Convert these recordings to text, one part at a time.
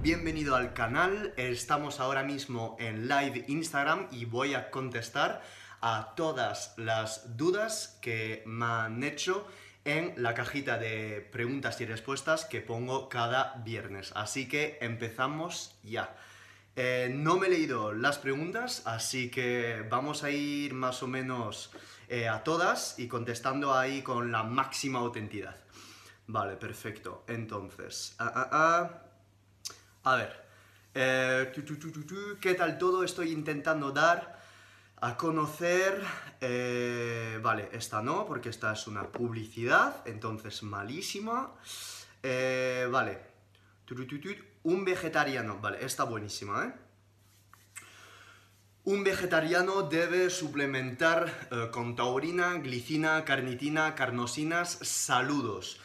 Bienvenido al canal, estamos ahora mismo en live Instagram y voy a contestar a todas las dudas que me han hecho en la cajita de preguntas y respuestas que pongo cada viernes. Así que empezamos ya. Eh, no me he leído las preguntas, así que vamos a ir más o menos eh, a todas y contestando ahí con la máxima autenticidad. Vale, perfecto. Entonces, ah, ah, ah. A ver, eh, ¿qué tal todo? Estoy intentando dar a conocer... eh, vale, esta no, porque esta es una publicidad, entonces malísima. Eh, vale, un vegetariano, vale, está buenísima, ¿eh? Un vegetariano debe suplementar con taurina, glicina, carnitina, carnosinas. Saludos.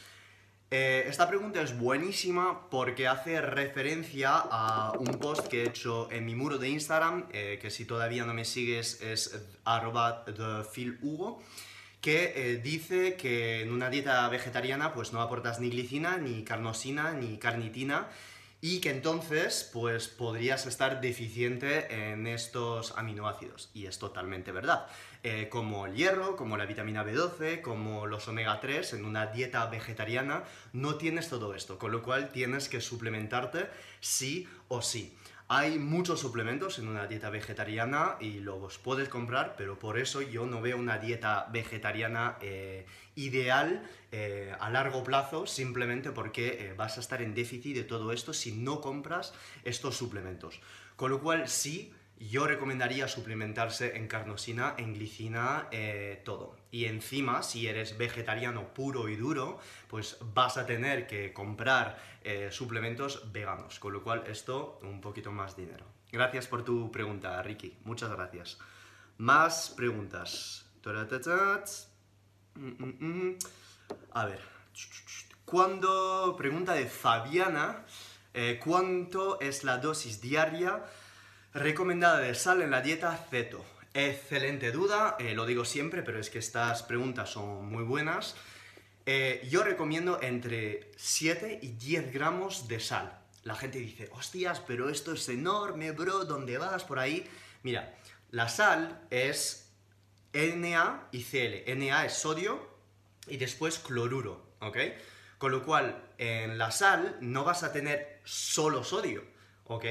Eh, esta pregunta es buenísima porque hace referencia a un post que he hecho en mi muro de Instagram, eh, que si todavía no me sigues es arroba Hugo, que eh, dice que en una dieta vegetariana pues no aportas ni glicina, ni carnosina, ni carnitina, y que entonces pues podrías estar deficiente en estos aminoácidos. Y es totalmente verdad. Eh, como el hierro, como la vitamina B12, como los omega 3, en una dieta vegetariana no tienes todo esto, con lo cual tienes que suplementarte sí o sí. Hay muchos suplementos en una dieta vegetariana y los puedes comprar, pero por eso yo no veo una dieta vegetariana eh, ideal eh, a largo plazo, simplemente porque vas a estar en déficit de todo esto si no compras estos suplementos. Con lo cual sí, yo recomendaría suplementarse en carnosina, en glicina, eh, todo. Y encima, si eres vegetariano puro y duro, pues vas a tener que comprar eh, suplementos veganos. Con lo cual, esto, un poquito más dinero. Gracias por tu pregunta, Ricky. Muchas gracias. Más preguntas. Mm, mm, mm. A ver. Cuando, pregunta de Fabiana, eh, ¿cuánto es la dosis diaria recomendada de sal en la dieta ceto? Excelente duda, eh, lo digo siempre, pero es que estas preguntas son muy buenas. Eh, yo recomiendo entre 7 y 10 gramos de sal. La gente dice, hostias, pero esto es enorme, bro, ¿dónde vas por ahí? Mira, la sal es Na y Cl. Na es sodio y después cloruro, ¿ok? Con lo cual, en la sal no vas a tener solo sodio, ¿ok?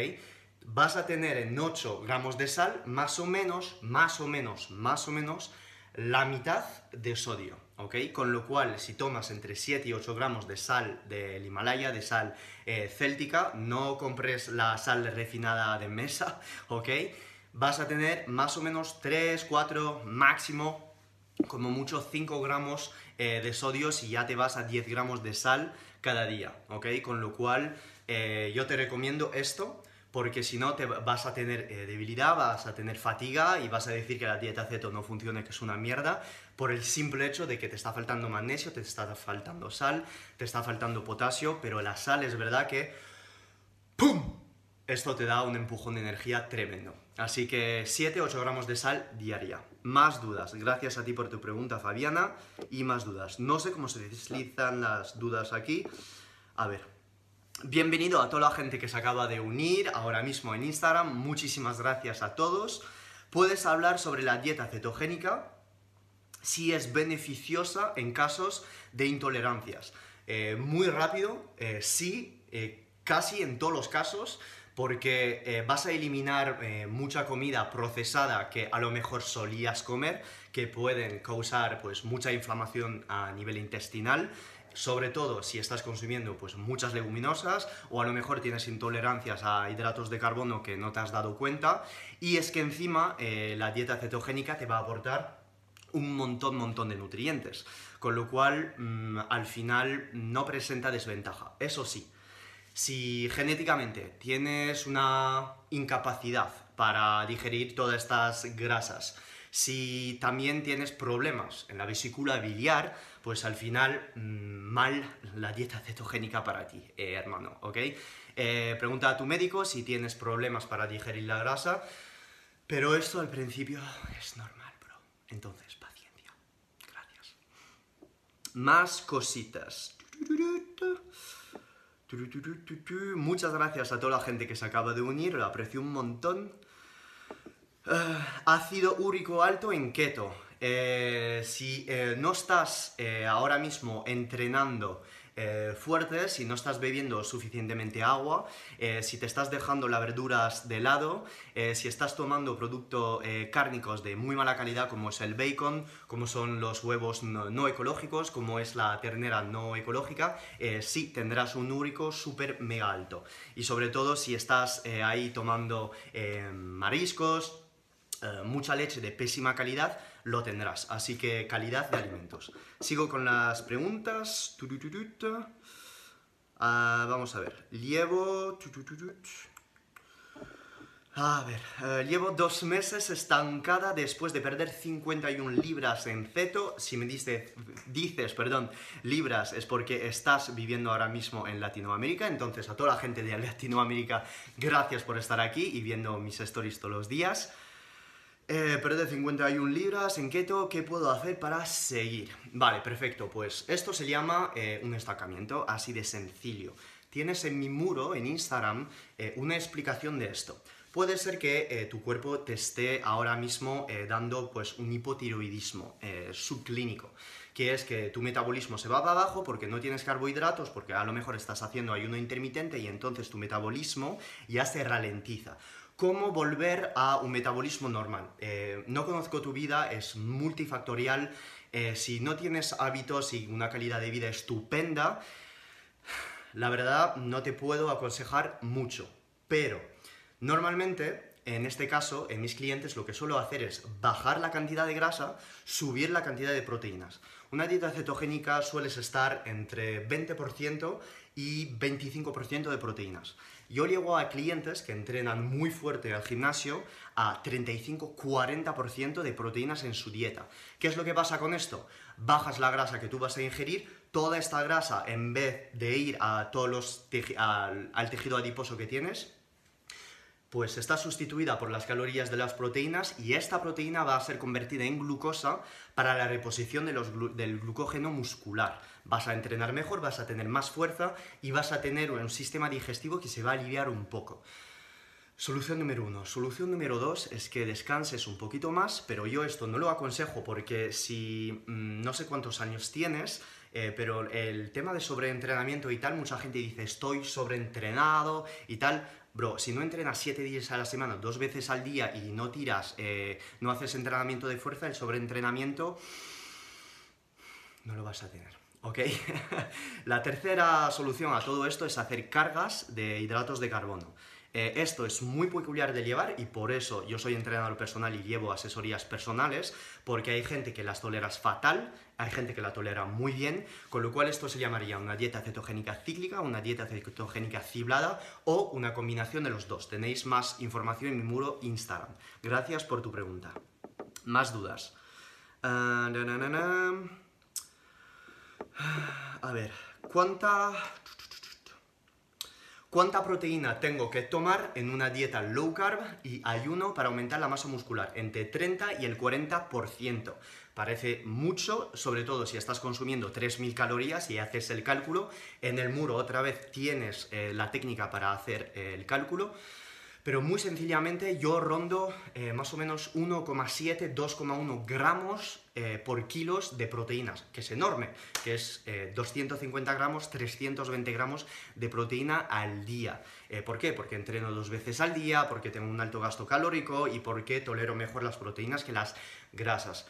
Vas a tener en 8 gramos de sal más o menos, más o menos, más o menos la mitad de sodio, ¿ok? Con lo cual, si tomas entre 7 y 8 gramos de sal del Himalaya, de sal eh, céltica, no compres la sal refinada de mesa, ¿ok? Vas a tener más o menos 3, 4, máximo como mucho 5 gramos eh, de sodio si ya te vas a 10 gramos de sal cada día, ¿ok? Con lo cual eh, yo te recomiendo esto porque si no te vas a tener eh, debilidad, vas a tener fatiga y vas a decir que la dieta ceto no funciona, que es una mierda, por el simple hecho de que te está faltando magnesio, te está faltando sal, te está faltando potasio, pero la sal es verdad que ¡pum! Esto te da un empujón de energía tremendo. Así que 7-8 gramos de sal diaria. Más dudas. Gracias a ti por tu pregunta, Fabiana. Y más dudas. No sé cómo se deslizan las dudas aquí. A ver. Bienvenido a toda la gente que se acaba de unir ahora mismo en Instagram. Muchísimas gracias a todos. Puedes hablar sobre la dieta cetogénica si es beneficiosa en casos de intolerancias. Eh, muy rápido, eh, sí, eh, casi en todos los casos porque vas a eliminar mucha comida procesada que a lo mejor solías comer, que pueden causar pues, mucha inflamación a nivel intestinal, sobre todo si estás consumiendo pues, muchas leguminosas o a lo mejor tienes intolerancias a hidratos de carbono que no te has dado cuenta, y es que encima eh, la dieta cetogénica te va a aportar un montón, montón de nutrientes, con lo cual mmm, al final no presenta desventaja. Eso sí, Si genéticamente tienes una incapacidad para digerir todas estas grasas, si también tienes problemas en la vesícula biliar, pues al final mm, mal la dieta cetogénica para ti, eh, hermano, ¿ok? Eh, pregunta a tu médico si tienes problemas para digerir la grasa, pero esto al principio es normal, bro. Entonces, paciencia. Gracias. Más cositas. Muchas gracias a toda la gente que se acaba de unir, lo aprecio un montón. Uh, ácido úrico alto en keto. Eh, si eh, no estás eh, ahora mismo entrenando fuerte, si no estás bebiendo suficientemente agua, si te estás dejando las verduras de lado, si estás tomando productos cárnicos de muy mala calidad como es el bacon, como son los huevos no, no ecológicos, como es la ternera no ecológica, sí tendrás un úrico súper mega alto. Y sobre todo si estás ahí tomando mariscos, mucha leche de pésima calidad, lo tendrás. Así que calidad de alimentos. Sigo con las preguntas. Ah, vamos a ver. Llevo... A ver, eh, llevo dos meses estancada después de perder 51 libras en ceto. Si me dices, dices, perdón, libras es porque estás viviendo ahora mismo en Latinoamérica. Entonces, a toda la gente de Latinoamérica, gracias por estar aquí y viendo mis stories todos los días. Eh, perder 51 libras en keto, ¿qué puedo hacer para seguir? Vale, perfecto, pues esto se llama eh, un estancamiento, así de sencillo. Tienes en mi muro, en Instagram, eh, una explicación de esto. Puede ser que eh, tu cuerpo te esté ahora mismo dando pues, un hipotiroidismo subclínico, que es que tu metabolismo se va para abajo porque no tienes carbohidratos, porque a lo mejor estás haciendo ayuno intermitente y entonces tu metabolismo ya se ralentiza cómo volver a un metabolismo normal. Eh, no conozco tu vida, es multifactorial. Eh, si no tienes hábitos y una calidad de vida estupenda, la verdad no te puedo aconsejar mucho. Pero normalmente, en este caso, en mis clientes lo que suelo hacer es bajar la cantidad de grasa, subir la cantidad de proteínas. Una dieta cetogénica sueles estar entre 20% y 25% de proteínas. Yo llego a clientes que entrenan muy fuerte al gimnasio a 35-40% de proteínas en su dieta. ¿Qué es lo que pasa con esto? Bajas la grasa que tú vas a ingerir, toda esta grasa, en vez de ir a todos los al tejido adiposo que tienes, pues está sustituida por las calorías de las proteínas y esta proteína va a ser convertida en glucosa para la reposición del glucógeno muscular. Vas a entrenar mejor, vas a tener más fuerza y vas a tener un sistema digestivo que se va a aliviar un poco. Solución número uno. Solución número dos es que descanses un poquito más, pero yo esto no lo aconsejo porque si mm, no sé cuántos años tienes, eh, pero el tema de sobreentrenamiento y tal, mucha gente dice estoy sobreentrenado y tal. Bro, si no entrenas 7 días a la semana, dos veces al día y no tiras, eh, no haces entrenamiento de fuerza, el sobreentrenamiento no lo vas a tener. ¿Ok? la tercera solución a todo esto es hacer cargas de hidratos de carbono. Eh, esto es muy peculiar de llevar y por eso yo soy entrenador personal y llevo asesorías personales, porque hay gente que las tolera fatal, hay gente que la tolera muy bien, con lo cual esto se llamaría una dieta cetogénica cíclica, una dieta cetogénica ciblada o una combinación de los dos. Tenéis más información en mi muro Instagram. Gracias por tu pregunta. Más dudas. Ah, A ver, ¿cuánta ¿Cuánta proteína tengo que tomar en una dieta low carb y ayuno para aumentar la masa muscular? Entre 30 y el 40%. Parece mucho, sobre todo si estás consumiendo 3.000 calorías y haces el cálculo. En el muro otra vez tienes eh, la técnica para hacer eh, el cálculo. Pero muy sencillamente yo rondo eh, más o menos 1,7, 2,1 gramos eh, por kilos de proteínas, que es enorme, que es 250 eh, gramos, 320 gramos de proteína al día. ¿Por qué? Porque entreno dos veces al día, porque tengo un alto gasto calórico y porque tolero mejor las proteínas que las grasas.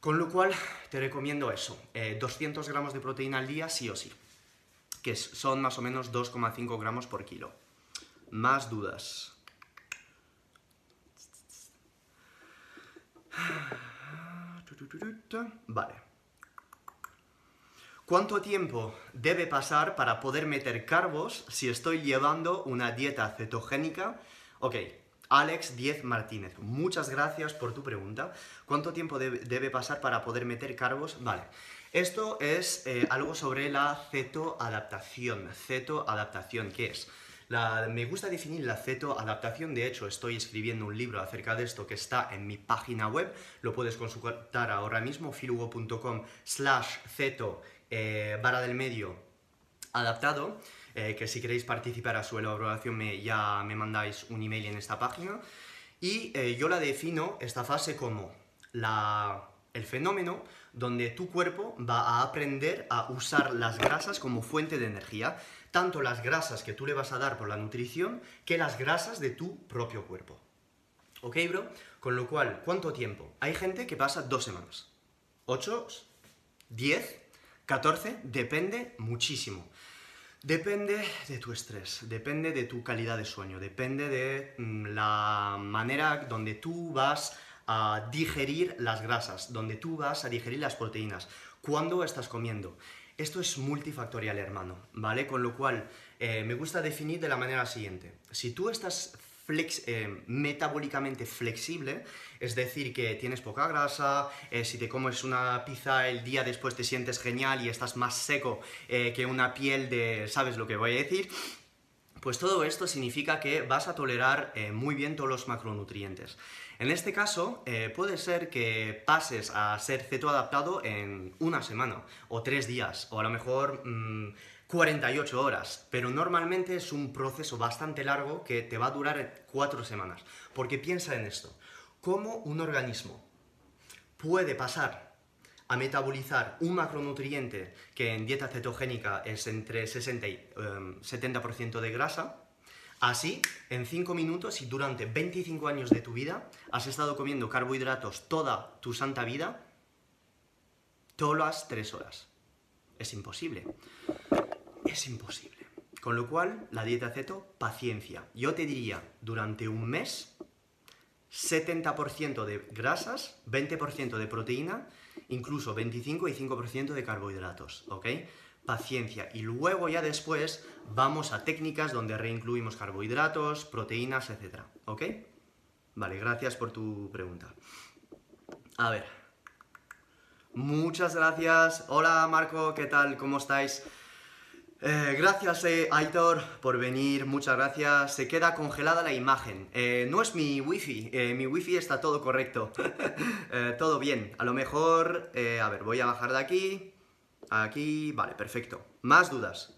Con lo cual te recomiendo eso, 200 gramos de proteína al día sí o sí, que son más o menos 2,5 gramos por kilo. Más dudas. Vale. ¿Cuánto tiempo debe pasar para poder meter carbos si estoy llevando una dieta cetogénica? Ok, Alex 10 Martínez, muchas gracias por tu pregunta. ¿Cuánto tiempo debe, pasar para poder meter carbos? Vale, esto es eh, algo sobre la cetoadaptación. Cetoadaptación, ¿qué es? Me gusta definir la cetoadaptación, de hecho estoy escribiendo un libro acerca de esto que está en mi página web, lo puedes consultar ahora mismo, filugo.com slash ceto eh, barra del medio adaptado, eh, que si queréis participar a su elaboración ya me mandáis un email en esta página. Y eh, yo la defino, esta fase, como el fenómeno donde tu cuerpo va a aprender a usar las grasas como fuente de energía, tanto las grasas que tú le vas a dar por la nutrición, que las grasas de tu propio cuerpo. ¿Ok, bro? Con lo cual, ¿cuánto tiempo? Hay gente que pasa dos semanas. ¿Ocho? ¿Diez? 14 depende muchísimo. Depende de tu estrés, depende de tu calidad de sueño, depende de mm, la manera donde tú vas a digerir las grasas, donde tú vas a digerir las proteínas, cuándo estás comiendo. Esto es multifactorial, hermano, ¿vale? Con lo cual, eh, me gusta definir de la manera siguiente. Si tú estás eh, metabólicamente flexible, es decir, que tienes poca grasa, eh, si te comes una pizza el día después te sientes genial y estás más seco que una piel de... ¿sabes lo que voy a decir? Pues todo esto significa que vas a tolerar muy bien todos los macronutrientes. En este caso, puede ser que pases a ser cetoadaptado en una semana, o tres días, o a lo mejor mm, 48 horas, pero normalmente es un proceso bastante largo que te va a durar 4 semanas. Porque piensa en esto, ¿cómo un organismo puede pasar a metabolizar un macronutriente que en dieta cetogénica es entre 60 y 70% em, de grasa, Así, en 5 minutos y durante 25 años de tu vida has estado comiendo carbohidratos toda tu santa vida, todas las 3 horas. Es imposible es imposible. Con lo cual, la dieta ceto, paciencia. Yo te diría, durante un mes, 70% de grasas, 20% de proteína, incluso 25 y 5% de carbohidratos, ¿ok? Paciencia. Y luego ya después vamos a técnicas donde reincluimos carbohidratos, proteínas, etc. ¿Ok? Vale, gracias por tu pregunta. A ver. Muchas gracias. Hola Marco, ¿qué tal? ¿Cómo estáis? Eh, gracias, eh, Aitor, por venir. Muchas gracias. Se queda congelada la imagen. Eh, no es mi wifi. mi wifi está todo correcto. todo bien. A lo mejor... a ver, voy a bajar de aquí. Aquí... Vale, perfecto. Más dudas.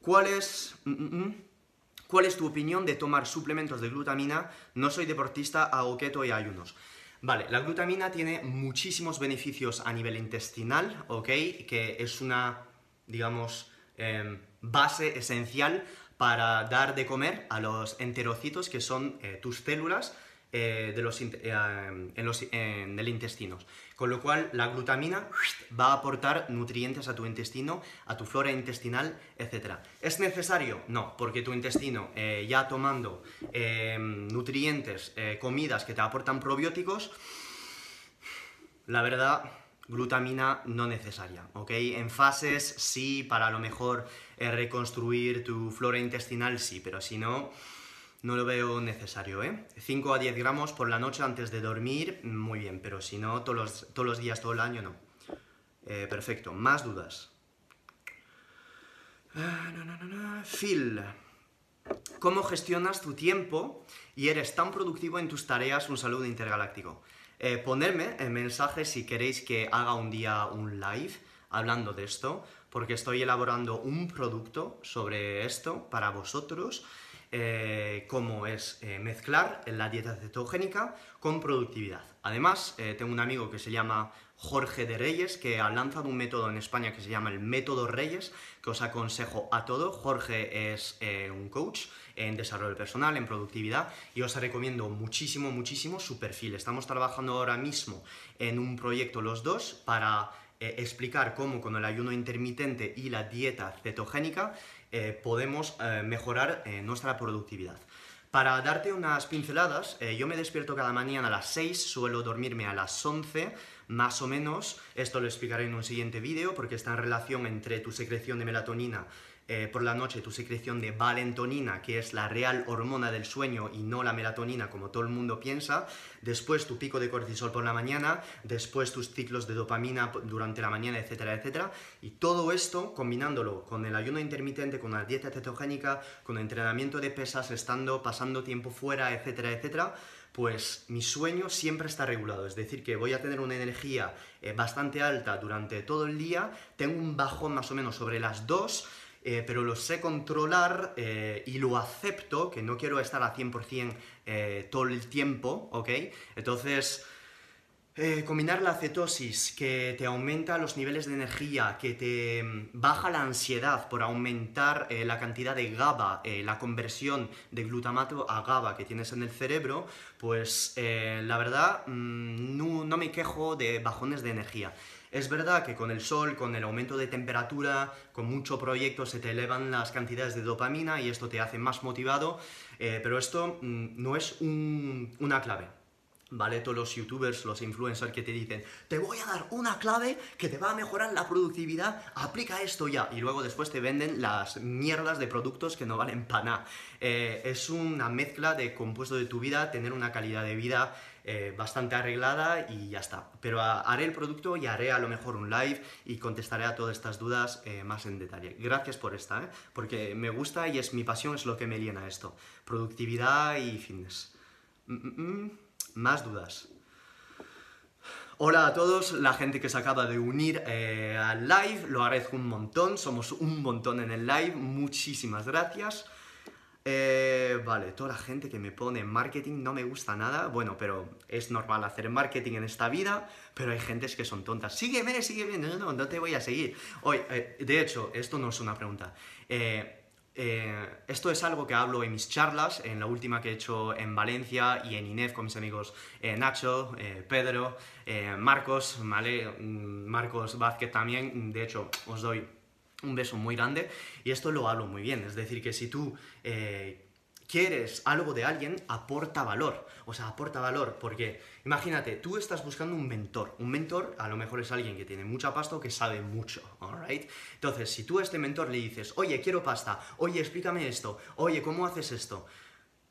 ¿Cuál es... Mm, mm, mm? ¿Cuál es tu opinión de tomar suplementos de glutamina? No soy deportista, hago keto y ayunos. Vale, la glutamina tiene muchísimos beneficios a nivel intestinal, ¿ok? Que es una, digamos Em, base esencial para dar de comer a los enterocitos, que son eh, tus células eh, de los, eh, en, los, en, el intestino. Con lo cual, la glutamina va a aportar nutrientes a tu intestino, a tu flora intestinal, etc. ¿Es necesario? No, porque tu intestino, ya tomando em, nutrientes, comidas que te aportan probióticos, la verdad glutamina no necesaria, ¿ok? En fases sí, para a lo mejor eh, reconstruir tu flora intestinal sí, pero si no, no lo veo necesario, ¿eh? 5 a 10 gramos por la noche antes de dormir, muy bien, pero si no, todos los, todos los días, todo el año, no. Eh, perfecto, más dudas. Ah, Phil, ¿cómo gestionas tu tiempo y eres tan productivo en tus tareas? Un saludo intergaláctico. Eh, ponerme en mensaje si queréis que haga un día un live hablando de esto, porque estoy elaborando un producto sobre esto para vosotros, eh, como es eh, mezclar la dieta cetogénica con productividad. Además, tengo un amigo que se llama Jorge de Reyes, que ha lanzado un método en España que se llama el método Reyes, que os aconsejo a todo. Jorge es eh, un coach en desarrollo personal, en productividad, y os recomiendo muchísimo, muchísimo su perfil. Estamos trabajando ahora mismo en un proyecto los dos para eh, explicar cómo con el ayuno intermitente y la dieta cetogénica eh, podemos mejorar nuestra productividad. Para darte unas pinceladas, eh, yo me despierto cada mañana a las 6, suelo dormirme a las 11, más o menos. Esto lo explicaré en un siguiente vídeo porque está en relación entre tu secreción de melatonina eh, por la noche tu secreción de valentonina, que es la real hormona del sueño y no la melatonina como todo el mundo piensa, después tu pico de cortisol por la mañana, después tus ciclos de dopamina durante la mañana, etcétera, etcétera. Y todo esto combinándolo con el ayuno intermitente, con la dieta cetogénica, con el entrenamiento de pesas, estando, pasando tiempo fuera, etcétera, etcétera, pues mi sueño siempre está regulado. Es decir, que voy a tener una energía eh, bastante alta durante todo el día, tengo un bajón más o menos sobre las 2, eh, pero lo sé controlar eh, y lo acepto, que no quiero estar a 100% eh, todo el tiempo, ¿ok? Entonces, combinar la cetosis, que te aumenta los niveles de energía, que te mm, baja la ansiedad por aumentar la cantidad de GABA, la conversión de glutamato a GABA que tienes en el cerebro, pues la verdad mm, no me quejo de bajones de energía. Es verdad que con el sol, con el aumento de temperatura, con mucho proyecto se te elevan las cantidades de dopamina y esto te hace más motivado, eh, pero esto mm, no es una clave. ¿vale? Todos los youtubers, los influencers que te dicen, te voy a dar una clave que te va a mejorar la productividad, aplica esto ya. Y luego después te venden las mierdas de productos que no valen para nada. Eh, es una mezcla de compuesto de tu vida, tener una calidad de vida eh, bastante arreglada y ya está. Pero haré el producto y haré a lo mejor un live y contestaré a todas estas dudas eh, más en detalle. Gracias por esta, ¿eh? porque me gusta y es mi pasión, es lo que me llena esto. Productividad y fitness. Mm, mm, mm. Más dudas. Hola a todos, la gente que se acaba de unir al live, lo agradezco un montón, somos un montón en el live, muchísimas gracias. Eh, vale, toda la gente que me pone marketing no me gusta nada. Bueno, pero es normal hacer marketing en esta vida, pero hay gentes que son tontas. Sígueme, sígueme, no, no, no te voy a seguir. Hoy, eh, de hecho, esto no es una pregunta. Eh, esto es algo que hablo en mis charlas, en la última que he hecho en Valencia y en INEF con mis amigos Nacho, Pedro, Marcos, ¿vale? Mm, Marcos Vázquez también. De hecho, os doy un beso muy grande. Y esto lo hablo muy bien, es decir, que si tú eh, quieres algo de alguien, aporta valor. O sea, aporta valor, porque imagínate, tú estás buscando un mentor. Un mentor a lo mejor es alguien que tiene mucha pasta o que sabe mucho, ¿alright? Entonces, si tú a este mentor le dices, oye, quiero pasta, oye, explícame esto, oye, ¿cómo haces esto?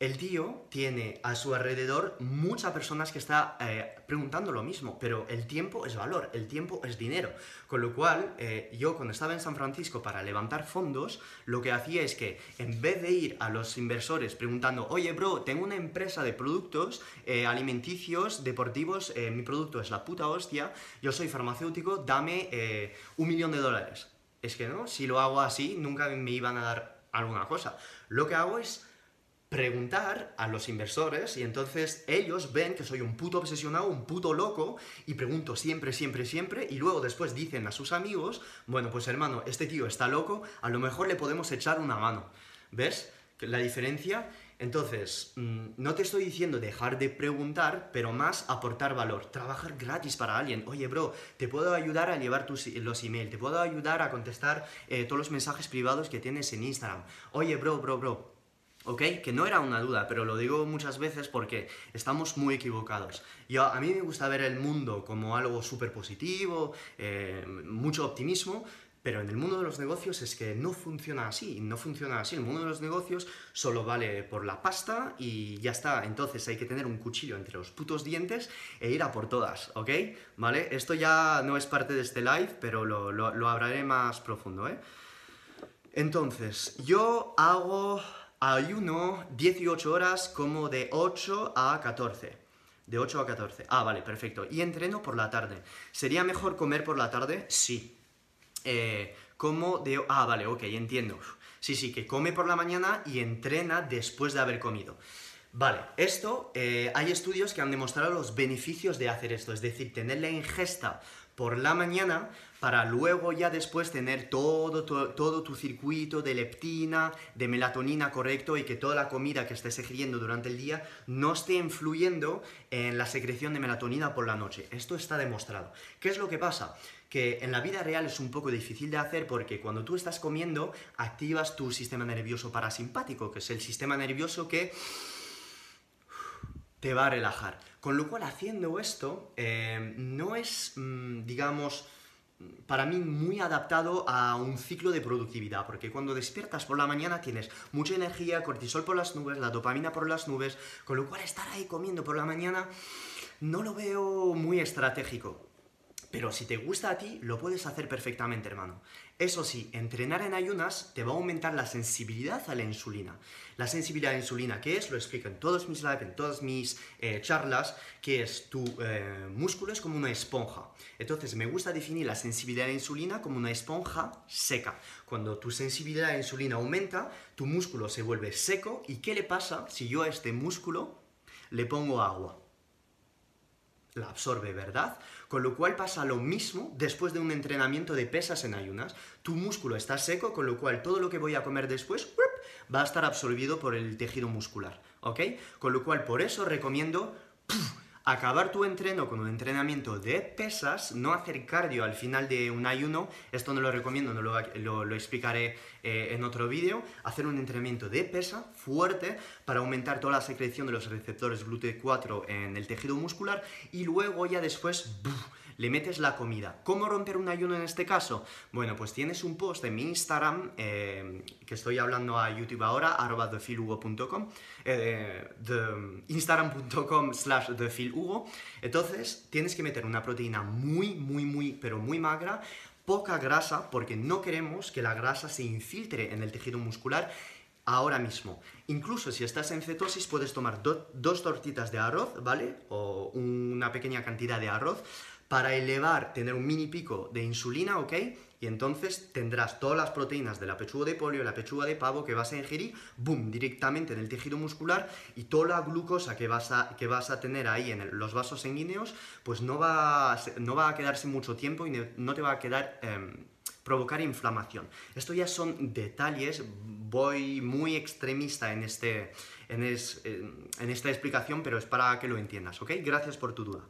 El tío tiene a su alrededor muchas personas que está eh, preguntando lo mismo, pero el tiempo es valor, el tiempo es dinero. Con lo cual, eh, yo cuando estaba en San Francisco para levantar fondos, lo que hacía es que en vez de ir a los inversores preguntando, oye bro, tengo una empresa de productos eh, alimenticios, deportivos, mi producto es la puta hostia, yo soy farmacéutico, dame un millón de dólares. Es que no, si lo hago así, nunca me iban a dar alguna cosa. Lo que hago es preguntar a los inversores y entonces ellos ven que soy un puto obsesionado, un puto loco y pregunto siempre, siempre, siempre y luego después dicen a sus amigos, bueno, pues hermano, este tío está loco, a lo mejor le podemos echar una mano. ¿Ves la diferencia? Entonces, mm, no te estoy diciendo dejar de preguntar, pero más aportar valor, trabajar gratis para alguien. Oye, bro, te puedo ayudar a llevar tus, los emails, te puedo ayudar a contestar eh, todos los mensajes privados que tienes en Instagram. Oye, bro, bro, bro, ¿Ok? Que no era una duda, pero lo digo muchas veces porque estamos muy equivocados. Yo, a mí me gusta ver el mundo como algo súper positivo, eh, mucho optimismo, pero en el mundo de los negocios es que no funciona así, no funciona así. El mundo de los negocios solo vale por la pasta y ya está. Entonces hay que tener un cuchillo entre los putos dientes e ir a por todas, ¿ok? ¿Vale? Esto ya no es parte de este live, pero lo, lo, lo hablaré más profundo, ¿eh? Entonces, yo hago ayuno 18 horas como de 8 a 14. De 8 a 14. Ah, vale, perfecto. Y entreno por la tarde. ¿Sería mejor comer por la tarde? Sí. Eh, como de... Ah, vale, ok, entiendo. Sí, sí, que come por la mañana y entrena después de haber comido. Vale, esto, eh, hay estudios que han demostrado los beneficios de hacer esto, es decir, tener la ingesta por la mañana para luego ya después tener todo, todo, tu circuito de leptina, de melatonina correcto y que toda la comida que estés ingiriendo durante el día no esté influyendo en la secreción de melatonina por la noche. Esto está demostrado. ¿Qué es lo que pasa? que en la vida real es un poco difícil de hacer porque cuando tú estás comiendo activas tu sistema nervioso parasimpático, que es el sistema nervioso que te va a relajar. Con lo cual haciendo esto eh, no es, mm, digamos, para mí muy adaptado a un ciclo de productividad, porque cuando despiertas por la mañana tienes mucha energía, cortisol por las nubes, la dopamina por las nubes, con lo cual estar ahí comiendo por la mañana no lo veo muy estratégico. Pero si te gusta a ti, lo puedes hacer perfectamente, hermano. Eso sí, entrenar en ayunas te va a aumentar la sensibilidad a la insulina. La sensibilidad a la insulina, ¿qué es? Lo explico en todos mis lives, en todas mis eh, charlas, que es tu eh, músculo es como una esponja. Entonces, me gusta definir la sensibilidad a la insulina como una esponja seca. Cuando tu sensibilidad a la insulina aumenta, tu músculo se vuelve seco. ¿Y qué le pasa si yo a este músculo le pongo agua? La absorbe, ¿verdad? Con lo cual pasa lo mismo después de un entrenamiento de pesas en ayunas. Tu músculo está seco, con lo cual todo lo que voy a comer después va a estar absorbido por el tejido muscular, ¿ok? Con lo cual por eso recomiendo acabar tu entreno con un entrenamiento de pesas, no hacer cardio al final de un ayuno, esto no lo recomiendo, no lo, explicaré eh, en otro vídeo, hacer un entrenamiento de pesa fuerte para aumentar toda la secreción de los receptores GLUT4 en el tejido muscular y luego ya después le metes la comida. ¿Cómo romper un ayuno en este caso? Bueno, pues tienes un post en mi Instagram, eh, que estoy hablando a YouTube ahora, arroba thefilugo.com, eh, instagram.com slash thefilugo. Entonces, tienes que meter una proteína muy, muy, muy, pero muy magra, poca grasa, porque no queremos que la grasa se infiltre en el tejido muscular ahora mismo. Incluso si estás en cetosis puedes tomar dos tortitas de arroz, ¿vale? O una pequeña cantidad de arroz para elevar, tener un mini pico de insulina, ¿ok? Y entonces tendrás todas las proteínas de la pechuga de pollo, la pechuga de pavo que vas a ingerir, boom, directamente en el tejido muscular y toda la glucosa que vas a, que vas a tener ahí en los vasos sanguíneos, pues no va, no va a quedarse mucho tiempo y no te va a quedar... Em, provocar inflamación. Esto ya son detalles, voy muy extremista en, este, en, en esta explicación, pero es para que lo entiendas, ¿ok? Gracias por tu duda.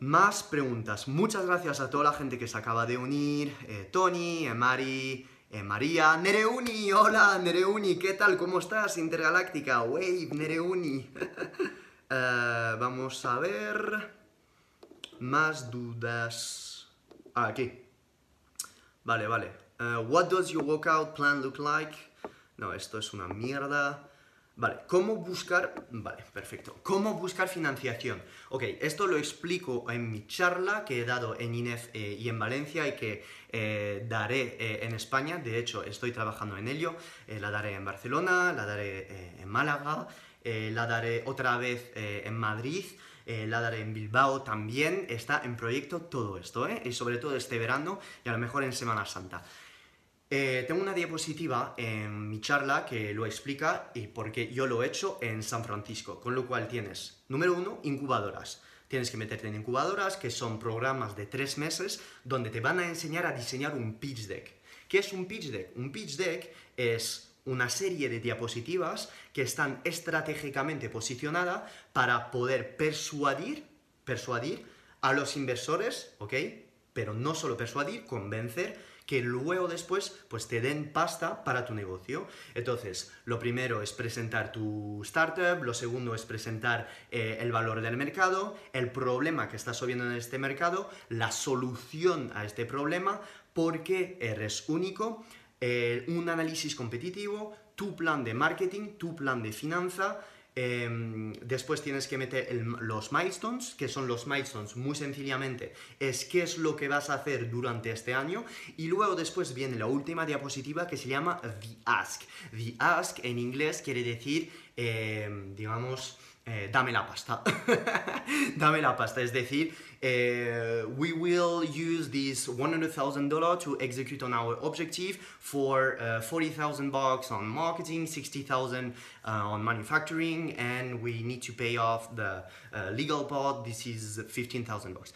Más preguntas. Muchas gracias a toda la gente que se acaba de unir. Eh, Tony, eh, Mari, eh, María, Nereuni, hola Nereuni, ¿qué tal? ¿Cómo estás? Intergaláctica, Wave, Nereuni. vamos a ver. Más dudas. Ah, aquí. Vale, vale. what does your workout plan look like? No, esto es una mierda. Vale, ¿cómo buscar? Vale, perfecto. ¿Cómo buscar financiación? Ok, esto lo explico en mi charla que he dado en INEF eh, y en Valencia y que eh, daré eh, en España. De hecho, estoy trabajando en ello. la daré en Barcelona, la daré en Málaga, la daré otra vez en Madrid. la daré en Bilbao también, está en proyecto todo esto, ¿eh? y sobre todo este verano y a lo mejor en Semana Santa. Eh, tengo una diapositiva en mi charla que lo explica y porque yo lo he hecho en San Francisco, con lo cual tienes, número uno, incubadoras. Tienes que meterte en incubadoras, que son programas de tres meses, donde te van a enseñar a diseñar un pitch deck. ¿Qué es un pitch deck? Un pitch deck es una serie de diapositivas que están estratégicamente posicionadas para poder persuadir, persuadir a los inversores, ¿ok? Pero no solo persuadir, convencer que luego después pues te den pasta para tu negocio. Entonces, lo primero es presentar tu startup, lo segundo es presentar eh, el valor del mercado, el problema que estás viendo en este mercado, la solución a este problema, porque eres único, eh, un análisis competitivo, tu plan de marketing, tu plan de finanza, Em, después tienes que meter los milestones, que son los milestones muy sencillamente, es qué es lo que vas a hacer durante este año. Y luego después viene la última diapositiva que se llama The Ask. The Ask en inglés quiere decir, em, digamos, eh, dame la pasta. dame la pasta, es decir, uh, we will use this $100,000 to execute on our objective for uh, 40,000 bucks on marketing, 60,000 uh, on manufacturing, and we need to pay off the legal part. This is 15,000 bucks.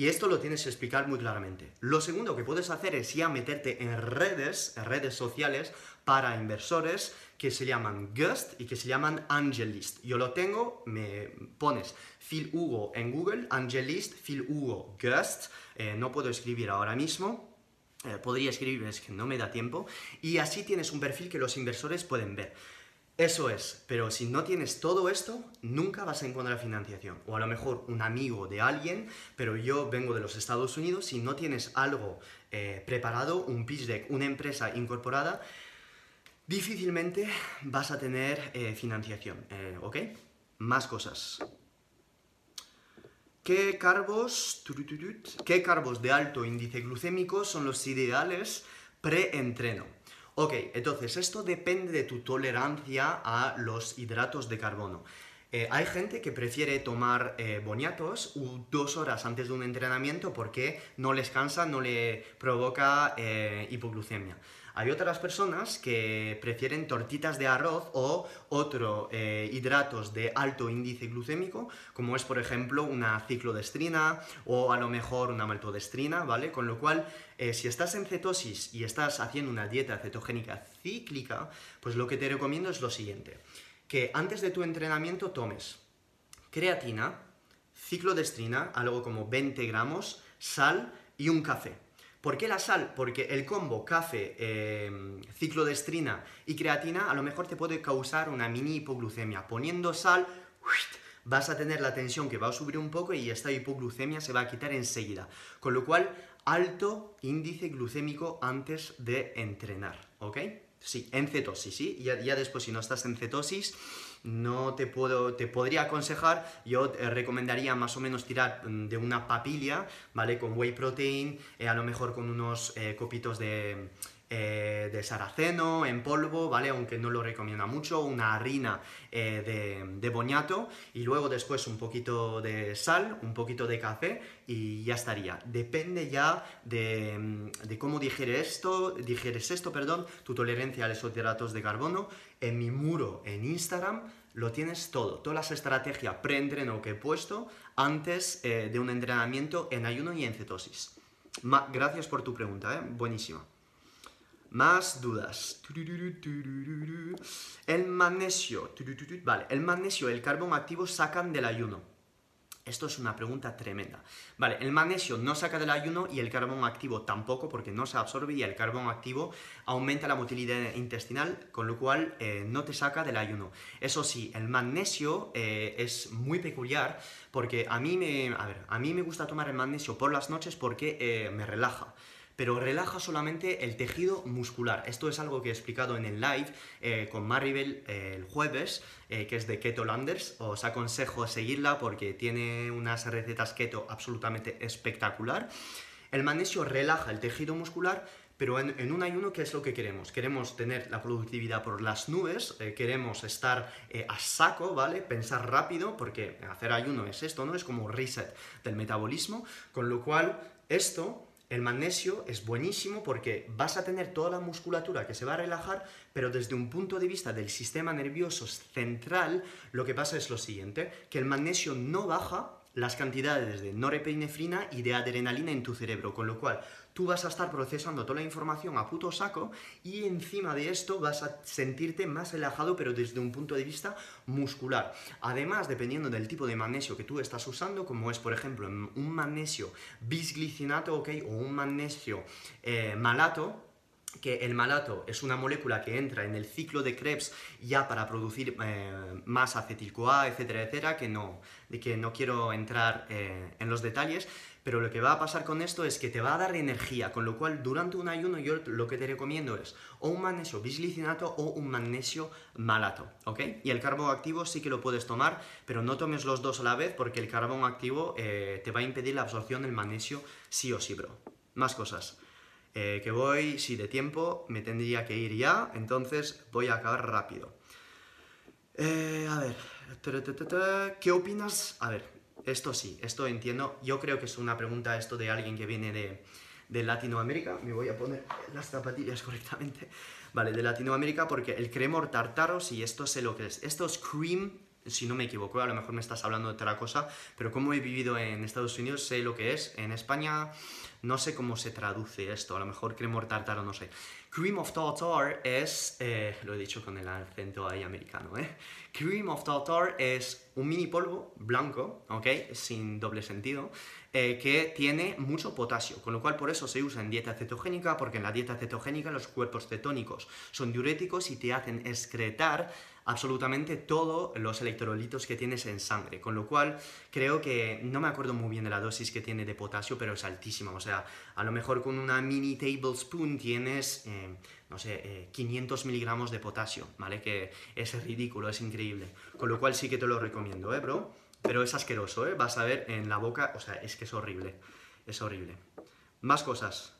Y esto lo tienes que explicar muy claramente. Lo segundo que puedes hacer es ya meterte en redes, en redes sociales para inversores que se llaman Gust y que se llaman Angelist. Yo lo tengo, me pones Phil Hugo en Google, Angelist, Phil Hugo Gust. Eh, no puedo escribir ahora mismo. Eh, podría escribir, es que no me da tiempo. Y así tienes un perfil que los inversores pueden ver. Eso es, pero si no tienes todo esto, nunca vas a encontrar financiación. O a lo mejor un amigo de alguien, pero yo vengo de los Estados Unidos, si no tienes algo eh, preparado, un pitch deck, una empresa incorporada, difícilmente vas a tener eh, financiación, eh, ¿ok? Más cosas. ¿Qué carbos, ¿Qué carbos de alto índice glucémico son los ideales pre-entreno? Ok, entonces esto depende de tu tolerancia a los hidratos de carbono. Eh, hay gente que prefiere tomar eh, boniatos dos horas antes de un entrenamiento porque no les cansa, no le provoca hipoglucemia. Hay otras personas que prefieren tortitas de arroz o otros eh, hidratos de alto índice glucémico, como es por ejemplo una ciclodestrina o a lo mejor una maltodestrina, ¿vale? Con lo cual, eh, si estás en cetosis y estás haciendo una dieta cetogénica cíclica, pues lo que te recomiendo es lo siguiente, que antes de tu entrenamiento tomes creatina, ciclodestrina, algo como 20 gramos, sal y un café. ¿Por qué la sal? Porque el combo café, eh, ciclodestrina y creatina a lo mejor te puede causar una mini hipoglucemia. Poniendo sal, vas a tener la tensión que va a subir un poco y esta hipoglucemia se va a quitar enseguida. Con lo cual, alto índice glucémico antes de entrenar, ¿ok? Sí, en cetosis, ¿sí? Ya después, si no estás en cetosis, no te puedo, te podría aconsejar, yo recomendaría más o menos tirar mm, de una papilla, ¿vale? Con whey protein, eh, a lo mejor con unos eh, copitos de, eh, de saraceno en polvo, ¿vale? Aunque no lo recomienda mucho, una harina eh, de, de, boñato y luego después un poquito de sal, un poquito de café y ya estaría. Depende ya de, de cómo digieres esto, digieres esto, perdón, tu tolerancia a los hidratos de carbono. En mi muro en Instagram lo tienes todo, todas las estrategias pre-entreno que he puesto antes eh, de un entrenamiento en ayuno y en cetosis. Gracias por tu pregunta, buenísima. Más dudas. El magnesio. Vale, el magnesio y el carbón activo sacan del ayuno. Esto es una pregunta tremenda. Vale, el magnesio no saca del ayuno y el carbón activo tampoco porque no se absorbe y el carbón activo aumenta la motilidad intestinal, con lo cual eh, no te saca del ayuno. Eso sí, el magnesio eh, es muy peculiar porque a mí, me, a, ver, a mí me gusta tomar el magnesio por las noches porque eh, me relaja pero relaja solamente el tejido muscular. Esto es algo que he explicado en el live eh, con Maribel eh, el jueves, eh, que es de Keto Landers. Os aconsejo seguirla porque tiene unas recetas keto absolutamente espectacular. El magnesio relaja el tejido muscular, pero en, un ayuno, ¿qué es lo que queremos? Queremos tener la productividad por las nubes, queremos estar a saco, ¿vale? Pensar rápido, porque hacer ayuno es esto, ¿no? Es como reset del metabolismo, con lo cual esto el magnesio es buenísimo porque vas a tener toda la musculatura que se va a relajar, pero desde un punto de vista del sistema nervioso central, lo que pasa es lo siguiente, que el magnesio no baja las cantidades de norepinefrina y de adrenalina en tu cerebro, con lo cual tú vas a estar procesando toda la información a puto saco y encima de esto vas a sentirte más relajado pero desde un punto de vista muscular. Además, dependiendo del tipo de magnesio que tú estás usando, como es por ejemplo un magnesio bisglicinato o un magnesio eh, malato, que el malato es una molécula que entra en el ciclo de Krebs ya para producir eh, más acetil-CoA, etcétera, etcétera, que no, que no quiero entrar eh, en los detalles, pero lo que va a pasar con esto es que te va a dar energía, con lo cual durante un ayuno yo lo que te recomiendo es o un magnesio bisglicinato o un magnesio malato, ¿ok? Y el carbón activo sí que lo puedes tomar, pero no tomes los dos a la vez porque el carbón activo eh, te va a impedir la absorción del magnesio sí o sí, bro. Más cosas. Eh, que voy, si de tiempo, me tendría que ir ya, entonces voy a acabar rápido. Eh, a ver, ¿qué opinas? A ver, esto sí, esto entiendo. Yo creo que es una pregunta esto de alguien que viene de, de Latinoamérica. Me voy a poner las zapatillas correctamente. Vale, de Latinoamérica porque el cremor tartaro, sí, esto sé lo que es. Esto es cream si no me equivoco, a lo mejor me estás hablando de otra cosa, pero como he vivido en Estados Unidos, sé lo que es. En España no sé cómo se traduce esto, a lo mejor crema tartar no sé. Cream of tartar es, eh, lo he dicho con el acento ahí americano, ¿eh? Cream of tartar es un mini polvo blanco, ¿ok? Sin doble sentido, eh, que tiene mucho potasio, con lo cual por eso se usa en dieta cetogénica, porque en la dieta cetogénica los cuerpos cetónicos son diuréticos y te hacen excretar absolutamente todos los electrolitos que tienes en sangre, con lo cual creo que no me acuerdo muy bien de la dosis que tiene de potasio, pero es altísima, o sea, a lo mejor con una mini tablespoon tienes, eh, no sé, 500 eh, miligramos de potasio, ¿vale? Que es ridículo, es increíble, con lo cual sí que te lo recomiendo, ¿eh, bro? Pero es asqueroso, ¿eh? Vas a ver en la boca, o sea, es que es horrible, es horrible. Más cosas.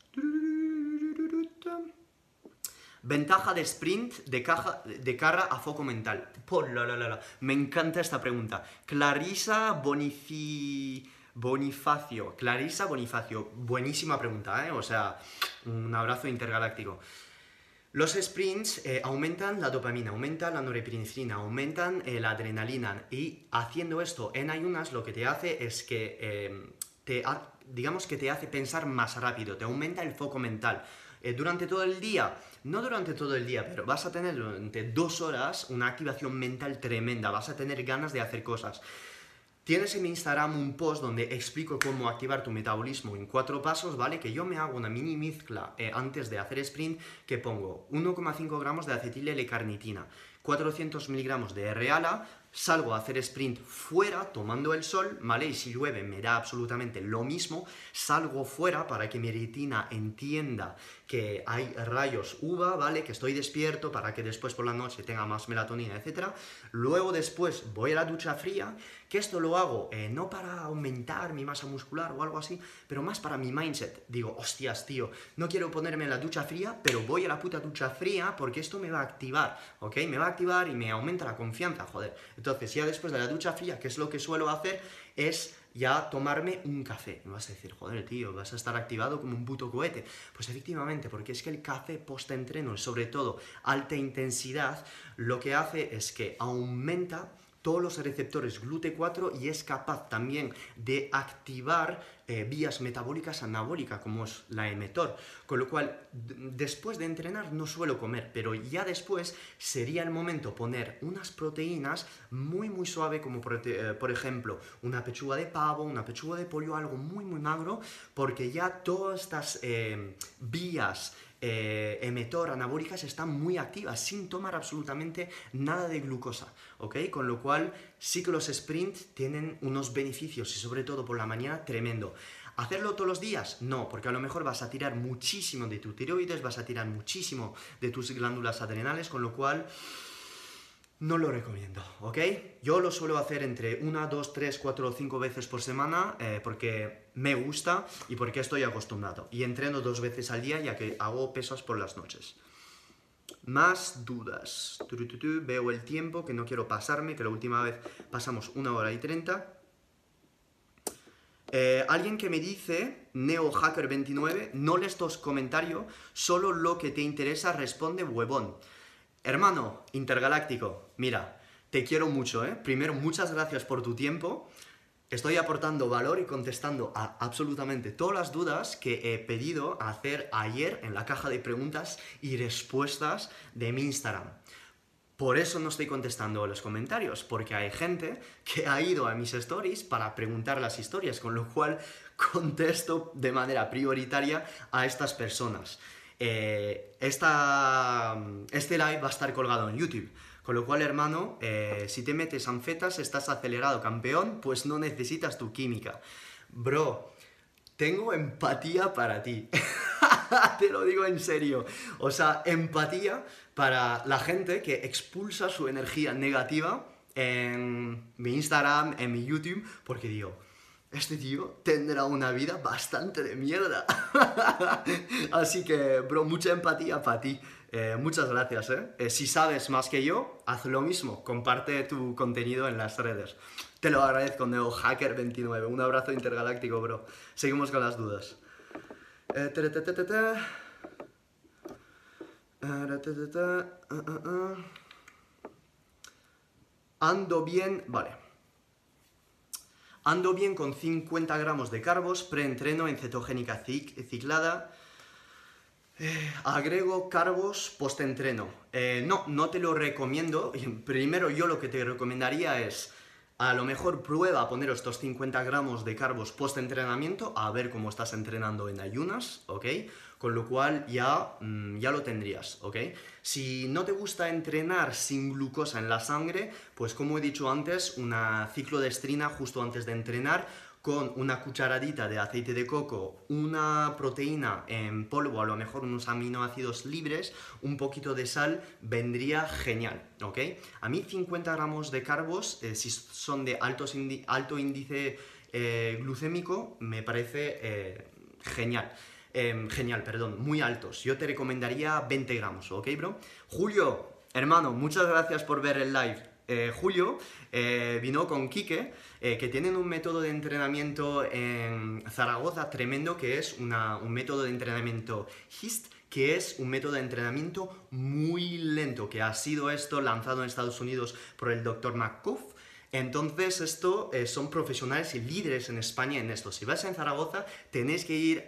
Ventaja de sprint de, caja, de cara a foco mental. Por la, la, la, Me encanta esta pregunta. Clarisa Bonifi... Bonifacio. Clarisa Bonifacio. Buenísima pregunta, ¿eh? O sea, un abrazo intergaláctico. Los sprints eh, aumentan la dopamina, aumentan la norepinefrina, aumentan eh, la adrenalina y haciendo esto en ayunas lo que te hace es que eh, te, digamos que te hace pensar más rápido, te aumenta el foco mental. durante todo el día no durante todo el día, pero vas a tener durante dos horas una activación mental tremenda, vas a tener ganas de hacer cosas. Tienes en mi Instagram un post donde explico cómo activar tu metabolismo en cuatro pasos, ¿vale? Que yo me hago una mini mezcla eh, antes de hacer sprint que pongo 1,5 gramos de acetil L-carnitina, 400 miligramos de R-ALA, salgo a hacer sprint fuera tomando el sol, ¿vale? Y si llueve me da absolutamente lo mismo, salgo fuera para que mi retina entienda que hay rayos UVA, ¿vale? Que estoy despierto para que después por la noche tenga más melatonina, etc. Luego después voy a la ducha fría, que esto lo hago eh, no para aumentar mi masa muscular o algo así, pero más para mi mindset. Digo, hostias, tío, no quiero ponerme en la ducha fría, pero voy a la puta ducha fría porque esto me va a activar, ¿ok? Me va a activar y me aumenta la confianza, joder. Entonces, ya después de la ducha fría, que es lo que suelo hacer, es ya tomarme un café. Me vas a decir, joder, tío, vas a estar activado como un puto cohete. Pues efectivamente, porque es que el café post-entreno, sobre todo alta intensidad, lo que hace es que aumenta todos los receptores GLUT4 y es capaz también de activar eh, vías metabólicas anabólicas como es la mTOR. Con lo cual, después de entrenar no suelo comer, pero ya después sería el momento poner unas proteínas muy muy suave como por, eh, ejemplo una pechuga de pavo, una pechuga de pollo, algo muy muy magro, porque ya todas estas eh, vías eh, emetor anabólicas están muy activas sin tomar absolutamente nada de glucosa, ¿ok? Con lo cual sí que los sprint tienen unos beneficios y sobre todo por la mañana tremendo. ¿Hacerlo todos los días? No, porque a lo mejor vas a tirar muchísimo de tu tiroides, vas a tirar muchísimo de tus glándulas adrenales, con lo cual no lo recomiendo, ¿ok? Yo lo suelo hacer entre una, dos, tres, cuatro o cinco veces por semana eh, porque me gusta y porque estoy acostumbrado. Y entreno dos veces al día ya que hago pesos por las noches. Más dudas. Veo el tiempo, que no quiero pasarme, que la última vez pasamos una hora y treinta. Eh, alguien que me dice, NeoHacker29, no lees tus comentarios, solo lo que te interesa responde huevón. Hermano intergaláctico, mira, te quiero mucho, ¿eh? Primero, muchas gracias por tu tiempo. Estoy aportando valor y contestando a absolutamente todas las dudas que he pedido hacer ayer en la caja de preguntas y respuestas de mi Instagram. Por eso no estoy contestando los comentarios, porque hay gente que ha ido a mis stories para preguntar las historias, con lo cual contesto de manera prioritaria a estas personas. Eh, este live va a estar colgado en YouTube. Con lo cual, hermano, eh, si te metes anfetas, estás acelerado, campeón, pues no necesitas tu química. Bro, tengo empatía para ti. te lo digo en serio. O sea, empatía para la gente que expulsa su energía negativa en mi Instagram, en mi YouTube, porque digo, este tío tendrá una vida bastante de mierda. Así que, bro, mucha empatía para ti. Eh, muchas gracias, ¿eh? ¿eh? Si sabes más que yo, haz lo mismo. Comparte tu contenido en las redes. Te lo agradezco, NeoHacker29. Un abrazo intergaláctico, bro. Seguimos con las dudas. Ando bien, vale. Ando bien con 50 gramos de carbos, preentreno en cetogénica ciclada. Eh, agrego carbos post-entreno. Eh, no, no te lo recomiendo. Primero yo lo que te recomendaría es a lo mejor prueba a poner estos 50 gramos de carbos post-entrenamiento a ver cómo estás entrenando en ayunas, ¿ok? Con lo cual ya, mm, ya lo tendrías, ¿ok? Si no te gusta entrenar sin glucosa en la sangre, pues como he dicho antes, una ciclodestrina justo antes de entrenar con una cucharadita de aceite de coco, una proteína en polvo, a lo mejor unos aminoácidos libres, un poquito de sal, vendría genial, ¿ok? A mí 50 gramos de carbos, eh, si son de alto índice eh, glucémico, me parece eh, genial. Em, genial, perdón, muy altos. Yo te recomendaría 20 gramos, ¿ok, bro? Julio, hermano, muchas gracias por ver el live. Eh, Julio eh, vino con Quique, eh, que tienen un método de entrenamiento en Zaragoza tremendo, que es un método de entrenamiento HIST, que es un método de entrenamiento muy lento, que ha sido esto lanzado en Estados Unidos por el Dr. McCuff, entonces, esto son profesionales y líderes en España en esto. Si vas en Zaragoza, tenéis que ir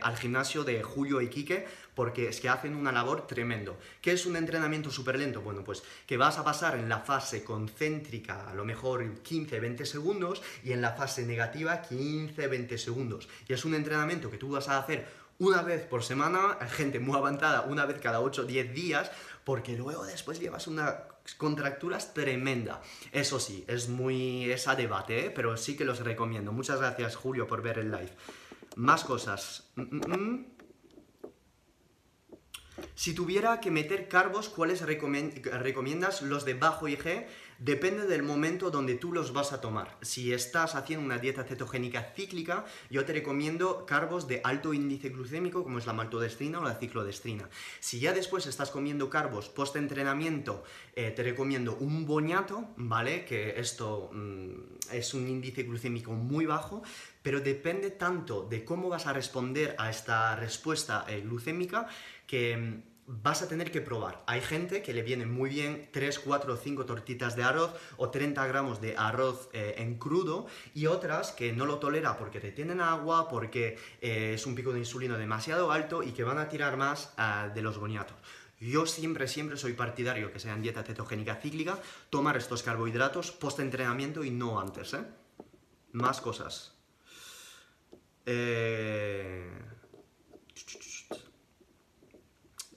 al gimnasio de Julio y Quique porque es que hacen una labor tremendo. ¿Qué es un entrenamiento súper lento? Bueno, pues que vas a pasar en la fase concéntrica a lo mejor 15-20 segundos y en la fase negativa 15-20 segundos. Y es un entrenamiento que tú vas a hacer una vez por semana, gente muy avanzada, una vez cada 8-10 días, porque luego después llevas una contracturas tremenda. Eso sí, es muy... es a debate, ¿eh? pero sí que los recomiendo. Muchas gracias, Julio, por ver el live. Más cosas. Mm, mm, mm. Si tuviera que meter carbos, ¿cuáles recomiendas? Los de bajo IG Depende del momento donde tú los vas a tomar. Si estás haciendo una dieta cetogénica cíclica, yo te recomiendo carbos de alto índice glucémico, como es la maltodestrina o la ciclodestrina. Si ya después estás comiendo carbos post-entrenamiento, eh, te recomiendo un boñato, ¿vale? Que esto mm, es un índice glucémico muy bajo, pero depende tanto de cómo vas a responder a esta respuesta eh, glucémica que mm, vas a tener que probar. Hay gente que le viene muy bien 3, 4 o 5 tortitas de arroz o 30 gramos de arroz eh, en crudo y otras que no lo tolera porque te tienen agua, porque eh, es un pico de insulina demasiado alto y que van a tirar más ah, de los boniatos. Yo siempre, siempre soy partidario que sea en dieta cetogénica cíclica, tomar estos carbohidratos post-entrenamiento y no antes, ¿eh? Más cosas. Eh...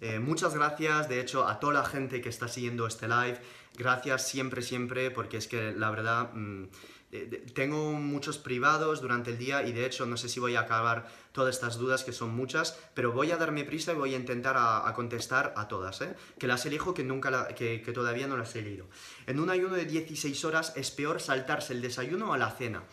Eh, muchas gracias, de hecho, a toda la gente que está siguiendo este live. Gracias siempre, siempre, porque es que la verdad mm, eh, tengo muchos privados durante el día y de hecho no sé si voy a acabar todas estas dudas que son muchas, pero voy a darme prisa y voy a intentar a, contestar a todas, ¿eh? que las elijo que, nunca que, todavía no las he leído. En un ayuno de 16 horas es peor saltarse el desayuno o la cena.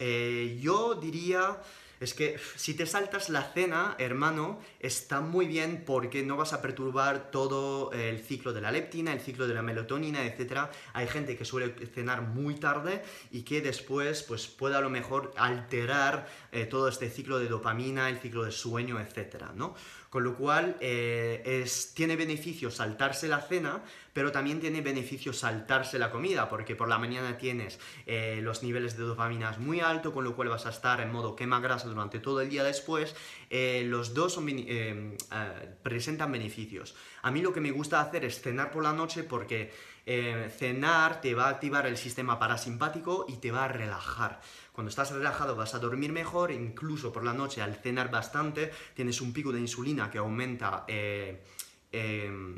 yo diría es que si te saltas la cena, hermano, está muy bien porque no vas a perturbar todo el ciclo de la leptina, el ciclo de la melatonina, etc. Hay gente que suele cenar muy tarde y que después pues, puede a lo mejor alterar eh, todo este ciclo de dopamina, el ciclo de sueño, etc. ¿no? Con lo cual, eh, es, tiene beneficio saltarse la cena, pero también tiene beneficio saltarse la comida, porque por la mañana tienes eh, los niveles de dopamina muy altos, con lo cual vas a estar en modo quema grasa durante todo el día después. Eh, los dos presentan beneficios. A mí lo que me gusta hacer es cenar por la noche porque cenar te va a activar el sistema parasimpático y te va a relajar. Cuando estás relajado vas a dormir mejor, incluso por la noche al cenar bastante tienes un pico de insulina que aumenta eh, em,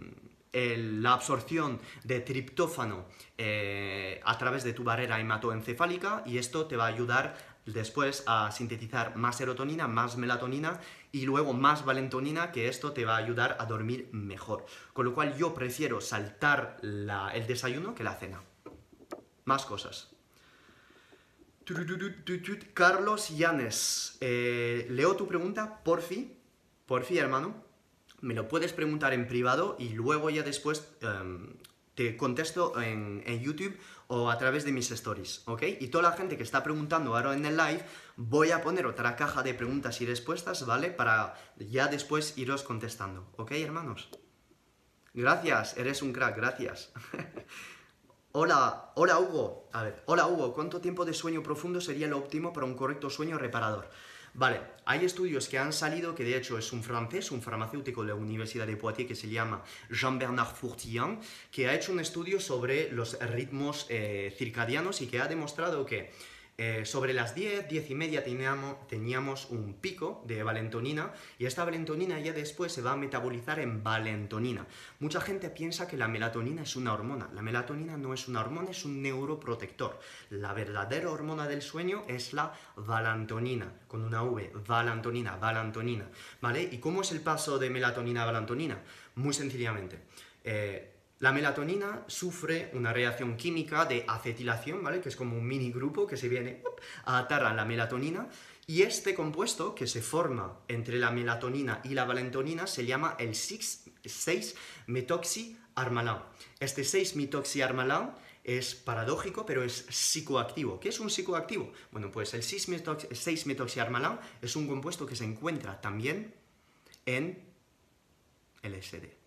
la absorción de triptófano eh, a través de tu barrera hematoencefálica y esto te va a ayudar después a sintetizar más serotonina, más melatonina y luego más valentonina, que esto te va a ayudar a dormir mejor. Con lo cual yo prefiero saltar el desayuno que la cena. Más cosas. Carlos Llanes, eh, leo tu pregunta, por fin, por fin, hermano. Me lo puedes preguntar en privado y luego ya después em, te contesto en, YouTube o a través de mis stories, ¿ok? Y toda la gente que está preguntando ahora en el live, voy a poner otra caja de preguntas y respuestas, ¿vale? Para ya después iros contestando, ¿ok, hermanos? Gracias, eres un crack, gracias. Hola, hola Hugo. A ver, hola Hugo, ¿cuánto tiempo de sueño profundo sería lo óptimo para un correcto sueño reparador? Vale, hay estudios que han salido, que de hecho es un francés, un farmacéutico de la Universidad de Poitiers que se llama Jean-Bernard Fourtillan, que ha hecho un estudio sobre los ritmos eh, circadianos y que ha demostrado que eh, sobre las 10, 10 y media teníamos, teníamos, un pico de valentonina y esta valentonina ya después se va a metabolizar en valentonina. Mucha gente piensa que la melatonina es una hormona. La melatonina no es una hormona, es un neuroprotector. La verdadera hormona del sueño es la valentonina, con una V, valentonina, valentonina. ¿Vale? ¿Y cómo es el paso de melatonina a valentonina? Muy sencillamente. Eh, la melatonina sufre una reacción química de acetilación, ¿vale? Que es como un mini grupo que se viene a atar a la melatonina. Y este compuesto que se forma entre la melatonina y la valentonina se llama el 6-metoxiarmalán. Este 6-metoxiarmalán es paradójico, pero es psicoactivo. ¿Qué es un psicoactivo? Bueno, pues el 6-metoxiarmalán es un compuesto que se encuentra también en LSD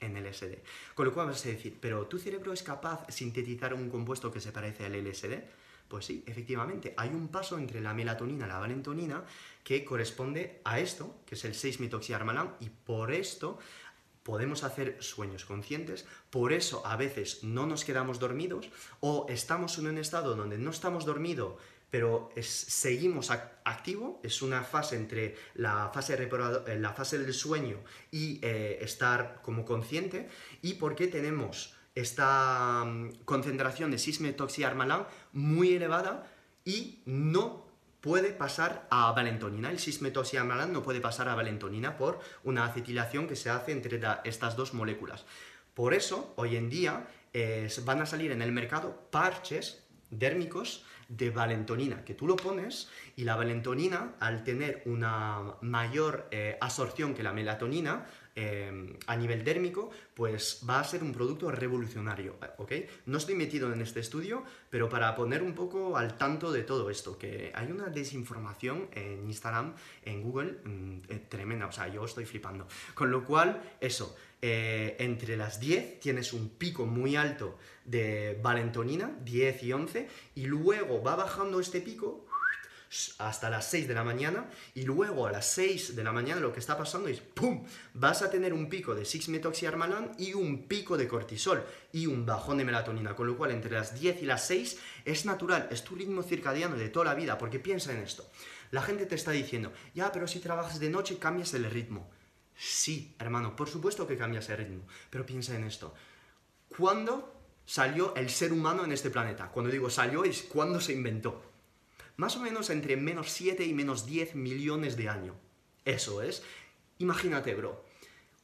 en LSD. Con lo cual vas a decir, pero ¿tu cerebro es capaz de sintetizar un compuesto que se parece al LSD? Pues sí, efectivamente, hay un paso entre la melatonina y la valentonina que corresponde a esto, que es el 6-metoxiarmalán, y por esto podemos hacer sueños conscientes, por eso a veces no nos quedamos dormidos o estamos en un estado donde no estamos dormidos pero seguimos activo, es una fase entre la fase, eh, la fase del sueño y eh, estar como consciente, y porque tenemos esta mm, concentración de 6 muy elevada y no puede pasar a valentonina. El 6 no puede pasar a valentonina por una acetilación que se hace entre estas dos moléculas. Por eso, hoy en día, van a salir en el mercado parches dérmicos de valentonina, que tú lo pones y la valentonina, al tener una mayor eh, absorción que la melatonina, eh, a nivel dérmico, pues va a ser un producto revolucionario, ¿ok? No estoy metido en este estudio, pero para poner un poco al tanto de todo esto, que hay una desinformación en Instagram, en Google, mm, eh, tremenda, o sea, yo estoy flipando. Con lo cual, eso, entre las 10 tienes un pico muy alto de valentonina, 10 y 11, y luego va bajando este pico hasta las 6 de la mañana y luego a las 6 de la mañana lo que está pasando es ¡pum! Vas a tener un pico de 6-metoxiarmalán y un pico de cortisol y un bajón de melatonina, con lo cual entre las 10 y las 6 es natural, es tu ritmo circadiano de toda la vida, porque piensa en esto. La gente te está diciendo, ya, pero si trabajas de noche cambias el ritmo. Sí, hermano, por supuesto que cambias el ritmo, pero piensa en esto. ¿Cuándo salió el ser humano en este planeta. Cuando digo salió es cuando se inventó. Más o menos entre menos 7 y menos 10 millones de años. Eso es. Imagínate, bro.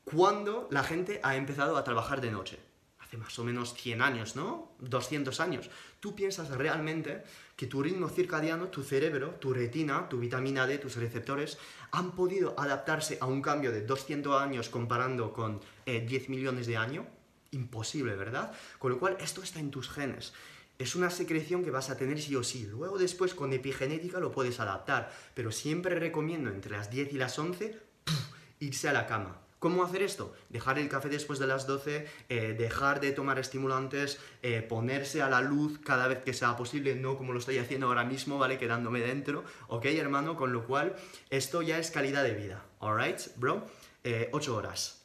¿Cuándo la gente ha empezado a trabajar de noche? Hace más o menos 100 años, ¿no? 200 años. ¿Tú piensas realmente que tu ritmo circadiano, tu cerebro, tu retina, tu vitamina D, tus receptores, han podido adaptarse a un cambio de 200 años comparando con 10 eh, millones de años? imposible, ¿verdad? Con lo cual, esto está en tus genes. Es una secreción que vas a tener sí o sí. Luego después con epigenética lo puedes adaptar, pero siempre recomiendo entre las 10 y las 11 irse a la cama. ¿Cómo hacer esto? Dejar el café después de las 12, eh, dejar de tomar estimulantes, eh, ponerse a la luz cada vez que sea posible, no como lo estoy haciendo ahora mismo, ¿vale? Quedándome dentro, ¿ok, hermano? Con lo cual, esto ya es calidad de vida, ¿alright, bro? 8 eh, horas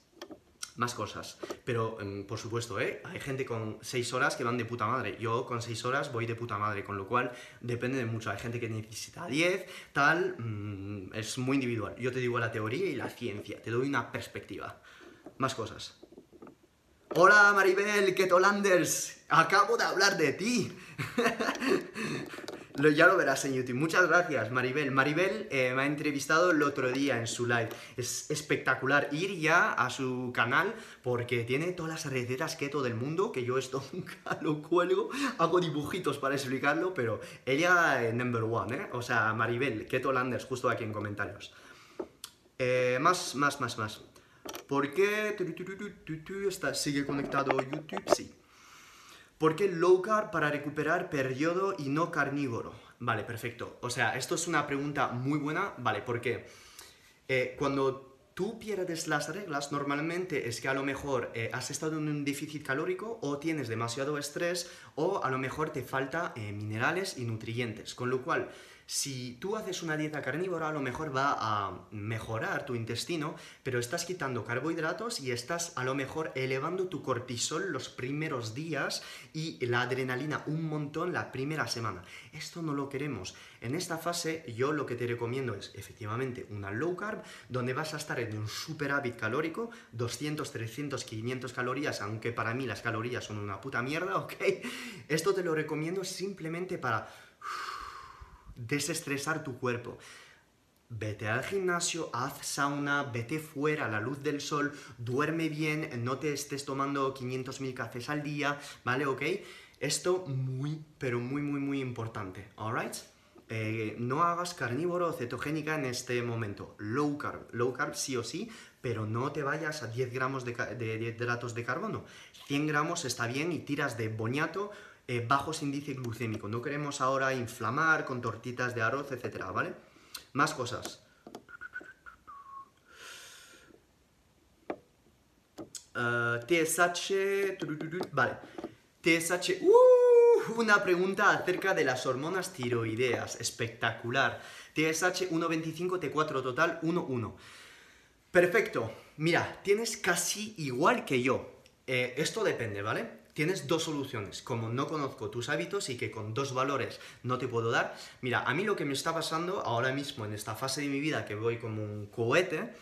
más cosas. Pero, em, por supuesto, ¿eh? hay gente con 6 horas que van de puta madre. Yo con 6 horas voy de puta madre, con lo cual depende de mucho. Hay gente que necesita 10, tal, mm, es muy individual. Yo te digo la teoría y la ciencia, te doy una perspectiva. Más cosas. Hola Maribel, Ketolanders, acabo de hablar de ti. ya lo verás en YouTube. Muchas gracias, Maribel. Maribel eh, me ha entrevistado el otro día en su live. Es espectacular ir ya a su canal porque tiene todas las recetas keto del mundo, que yo esto nunca lo cuelgo. Hago dibujitos para explicarlo, pero ella es number one, ¿eh? O sea, Maribel, Keto Landers, justo aquí en comentarios. Eh, más, más, más, más. ¿Por qué sigue conectado YouTube? Sí. ¿Por qué low carb para recuperar periodo y no carnívoro? Vale, perfecto. O sea, esto es una pregunta muy buena, ¿vale? Porque eh, cuando tú pierdes las reglas, normalmente es que a lo mejor eh, has estado en un déficit calórico o tienes demasiado estrés o a lo mejor te falta eh, minerales y nutrientes. Con lo cual, si tú haces una dieta carnívora, a lo mejor va a mejorar tu intestino, pero estás quitando carbohidratos y estás a lo mejor elevando tu cortisol los primeros días y la adrenalina un montón la primera semana. Esto no lo queremos. En esta fase yo lo que te recomiendo es efectivamente una low carb, donde vas a estar en un superávit calórico, 200, 300, 500 calorías, aunque para mí las calorías son una puta mierda, ¿ok? Esto te lo recomiendo simplemente para desestresar tu cuerpo. Vete al gimnasio, haz sauna, vete fuera a la luz del sol, duerme bien, no te estés tomando 500.000 cafés al día, ¿vale? ¿Ok? Esto muy, pero muy, muy, muy importante, ¿alright? Eh, no hagas carnívoro o cetogénica en este momento. Low carb, low carb sí o sí, pero no te vayas a 10 gramos de, de hidratos de carbono. 100 gramos está bien y tiras de boñato eh, bajos índice glucémico. No queremos ahora inflamar con tortitas de arroz, etcétera, ¿vale? Más cosas. TSH. Eh, vale. TSH. Uh, una pregunta acerca de las hormonas tiroideas. Espectacular. TSH 1.25, T4 total 1.1. Perfecto. Mira, tienes casi igual que yo. Eh, esto depende, ¿vale? Tienes dos soluciones. Como no conozco tus hábitos y que con dos valores no te puedo dar, mira, a mí lo que me está pasando ahora mismo en esta fase de mi vida que voy como un cohete,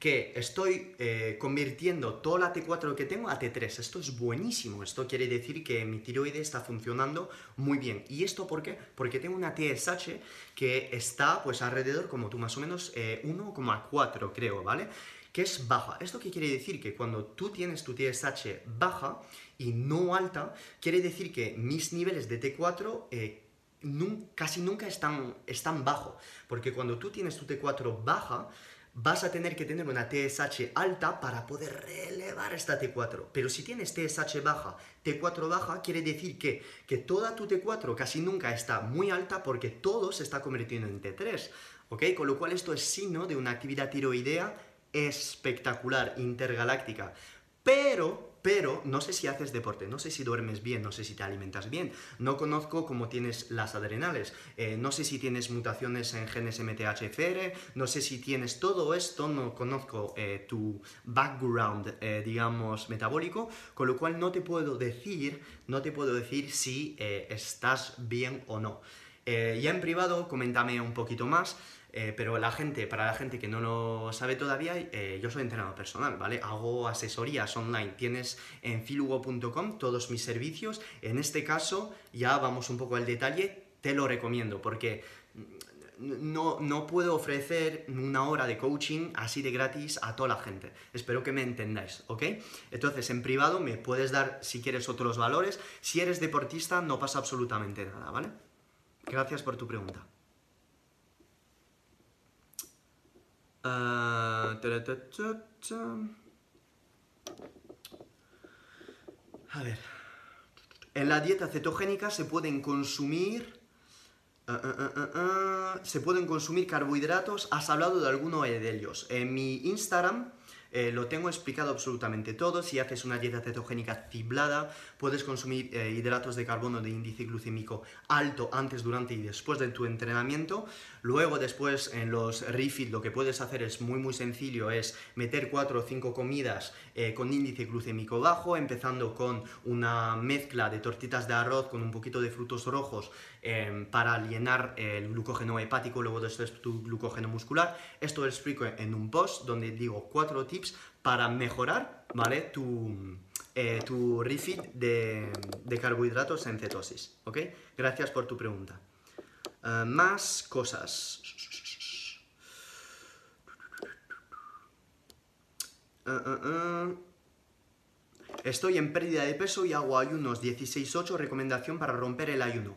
que estoy eh, convirtiendo toda la T4 que tengo a T3. Esto es buenísimo. Esto quiere decir que mi tiroide está funcionando muy bien. ¿Y esto por qué? Porque tengo una TSH que está pues alrededor como tú más o menos 1,4 eh, creo, ¿vale? Que es baja. ¿Esto qué quiere decir? Que cuando tú tienes tu TSH baja, y no alta, quiere decir que mis niveles de T4 eh, casi nunca están, están bajo, porque cuando tú tienes tu T4 baja, vas a tener que tener una TSH alta para poder relevar esta T4. Pero si tienes TSH baja, T4 baja, quiere decir que, que toda tu T4 casi nunca está muy alta porque todo se está convirtiendo en T3. ¿Ok? Con lo cual esto es signo de una actividad tiroidea espectacular, intergaláctica. Pero pero no sé si haces deporte, no sé si duermes bien, no sé si te alimentas bien, no conozco cómo tienes las adrenales, eh, no sé si tienes mutaciones en genes MTHFR, no sé si tienes todo esto, no conozco eh, tu background, eh, digamos, metabólico, con lo cual no te puedo decir, no te puedo decir si estás bien o no. ya en privado, coméntame un poquito más. Eh, pero la gente, para la gente que no lo sabe todavía, eh, yo soy entrenador personal, ¿vale? Hago asesorías online. Tienes en filugo.com todos mis servicios. En este caso, ya vamos un poco al detalle, te lo recomiendo porque no, no puedo ofrecer una hora de coaching así de gratis a toda la gente. Espero que me entendáis, ¿ok? Entonces, en privado me puedes dar, si quieres, otros valores. Si eres deportista, no pasa absolutamente nada, ¿vale? Gracias por tu pregunta. Ah, A ver. En la dieta cetogénica se pueden consumir. Ah, ah, se pueden consumir carbohidratos. Has hablado de alguno de ellos. En mi Instagram eh, lo tengo explicado absolutamente todo. Si haces una dieta cetogénica ciblada, puedes consumir eh, hidratos de carbono de índice glucémico alto antes, durante y después de tu entrenamiento. Luego, después, en los refit, lo que puedes hacer es muy, muy sencillo, es meter 4 o 5 comidas eh, con índice glucémico bajo, empezando con una mezcla de tortitas de arroz con un poquito de frutos rojos em, para llenar el glucógeno hepático, luego después tu glucógeno muscular. Esto lo explico en un post donde digo 4 tips para mejorar, ¿vale? Tu, eh, tu refit de, carbohidratos en cetosis, ¿ok? Gracias por tu pregunta. Eh, más cosas. Eh, Estoy en pérdida de peso y hago ayunos 16-8, recomendación para romper el ayuno.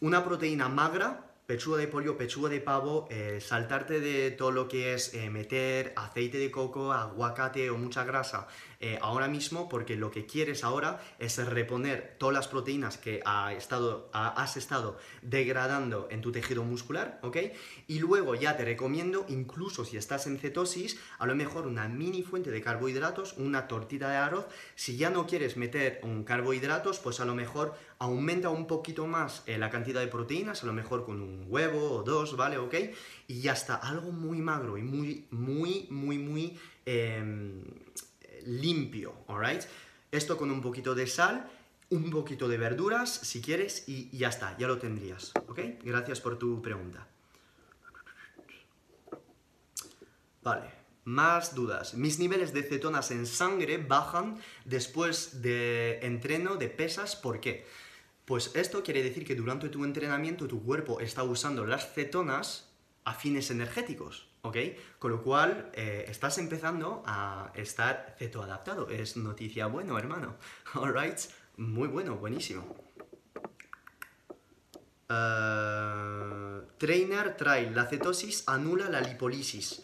Una proteína magra pechuga de pollo, pechuga de pavo, eh, saltarte de todo lo que es eh, meter aceite de coco, aguacate o mucha grasa eh, ahora mismo porque lo que quieres ahora es reponer todas las proteínas que ha estado, has estado degradando en tu tejido muscular, ¿ok? Y luego ya te recomiendo, incluso si estás en cetosis, a lo mejor una mini fuente de carbohidratos, una tortita de arroz. Si ya no quieres meter un carbohidratos, pues a lo mejor aumenta un poquito más eh, la cantidad de proteínas, a lo mejor con un huevo o dos, ¿vale? ¿Ok? Y ya está, algo muy magro y muy, muy, muy, muy em, limpio, ¿alright? Esto con un poquito de sal, un poquito de verduras, si quieres, y ya está, ya lo tendrías, ¿ok? Gracias por tu pregunta. Vale. Más dudas. Mis niveles de cetonas en sangre bajan después de entreno de pesas. ¿Por qué? Pues esto quiere decir que durante tu entrenamiento tu cuerpo está usando las cetonas a fines energéticos, ¿ok? Con lo cual eh, estás empezando a estar cetoadaptado. Es noticia bueno, hermano. Alright, muy bueno, buenísimo. Uh, trainer Trail, la cetosis anula la lipólisis.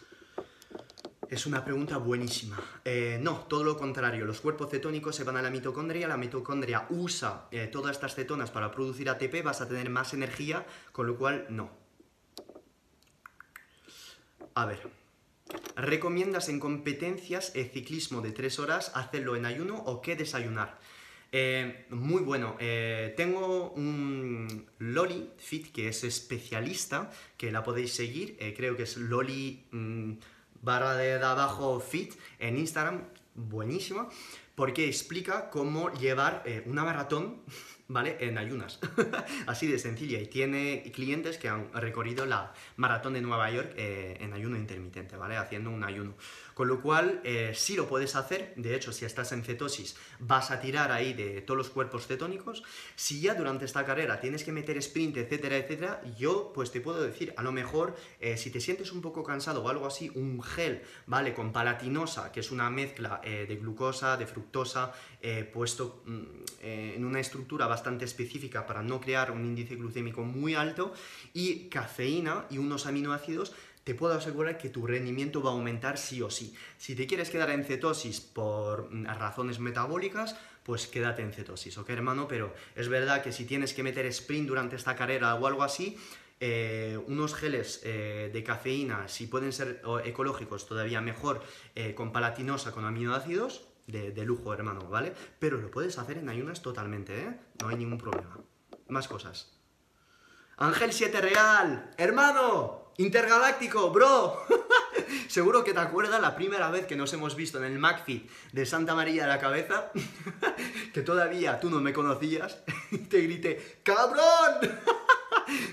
Es una pregunta buenísima. Eh, no, todo lo contrario. Los cuerpos cetónicos se van a la mitocondria, la mitocondria usa eh, todas estas cetonas para producir ATP, vas a tener más energía, con lo cual no. A ver. ¿Recomiendas en competencias el ciclismo de 3 horas hacerlo en ayuno o qué desayunar? Eh, muy bueno. tengo un Loli Fit que es especialista, que la podéis seguir. creo que es Loli. Mm, barra de, abajo fit en Instagram, buenísima, porque explica cómo llevar eh, una maratón, ¿vale? En ayunas. Así de sencilla. Y tiene clientes que han recorrido la maratón de Nueva York eh, en ayuno intermitente, ¿vale? Haciendo un ayuno. Con lo cual, eh, sí lo puedes hacer. De hecho, si estás en cetosis, vas a tirar ahí de todos los cuerpos cetónicos. Si ya durante esta carrera tienes que meter sprint, etcétera, etcétera, yo pues te puedo decir, a lo mejor, eh, si te sientes un poco cansado o algo así, un gel, ¿vale? Con palatinosa, que es una mezcla eh, de glucosa, de fructosa, puesto mm, en una estructura bastante específica para no crear un índice glucémico muy alto, y cafeína y unos aminoácidos te puedo asegurar que tu rendimiento va a aumentar sí o sí. Si te quieres quedar en cetosis por mm, razones metabólicas, pues quédate en cetosis, ¿ok, hermano? Pero es verdad que si tienes que meter sprint durante esta carrera o algo así, eh, unos geles eh, de cafeína, si pueden ser ecológicos, todavía mejor, eh, con palatinosa, con aminoácidos, de, de, lujo, hermano, ¿vale? Pero lo puedes hacer en ayunas totalmente, ¿eh? No hay ningún problema. Más cosas. Ángel 7 Real, hermano, Intergaláctico, bro. Seguro que te acuerdas la primera vez que nos hemos visto en el McFit de Santa María de la Cabeza, que todavía tú no me conocías, y te grité, ¡cabrón!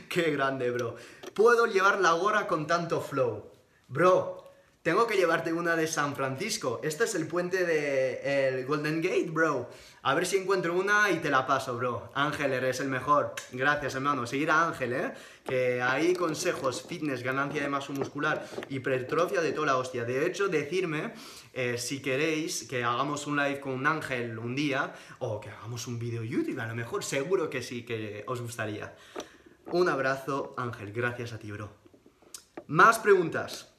¡Qué grande, bro! Puedo llevar la gorra con tanto flow. Bro, tengo que llevarte una de San Francisco. Este es el puente de el Golden Gate, bro. A ver si encuentro una y te la paso, bro. Ángel, eres el mejor. Gracias, hermano. Seguir a Ángel, ¿eh? Que hay consejos, fitness, ganancia de masa muscular, hipertrofia de toda la hostia. De hecho, decirme eh, si queréis que hagamos un live con Ángel un día o que hagamos un vídeo YouTube, a lo mejor. Seguro que sí, que os gustaría. Un abrazo, Ángel. Gracias a ti, bro. Más preguntas.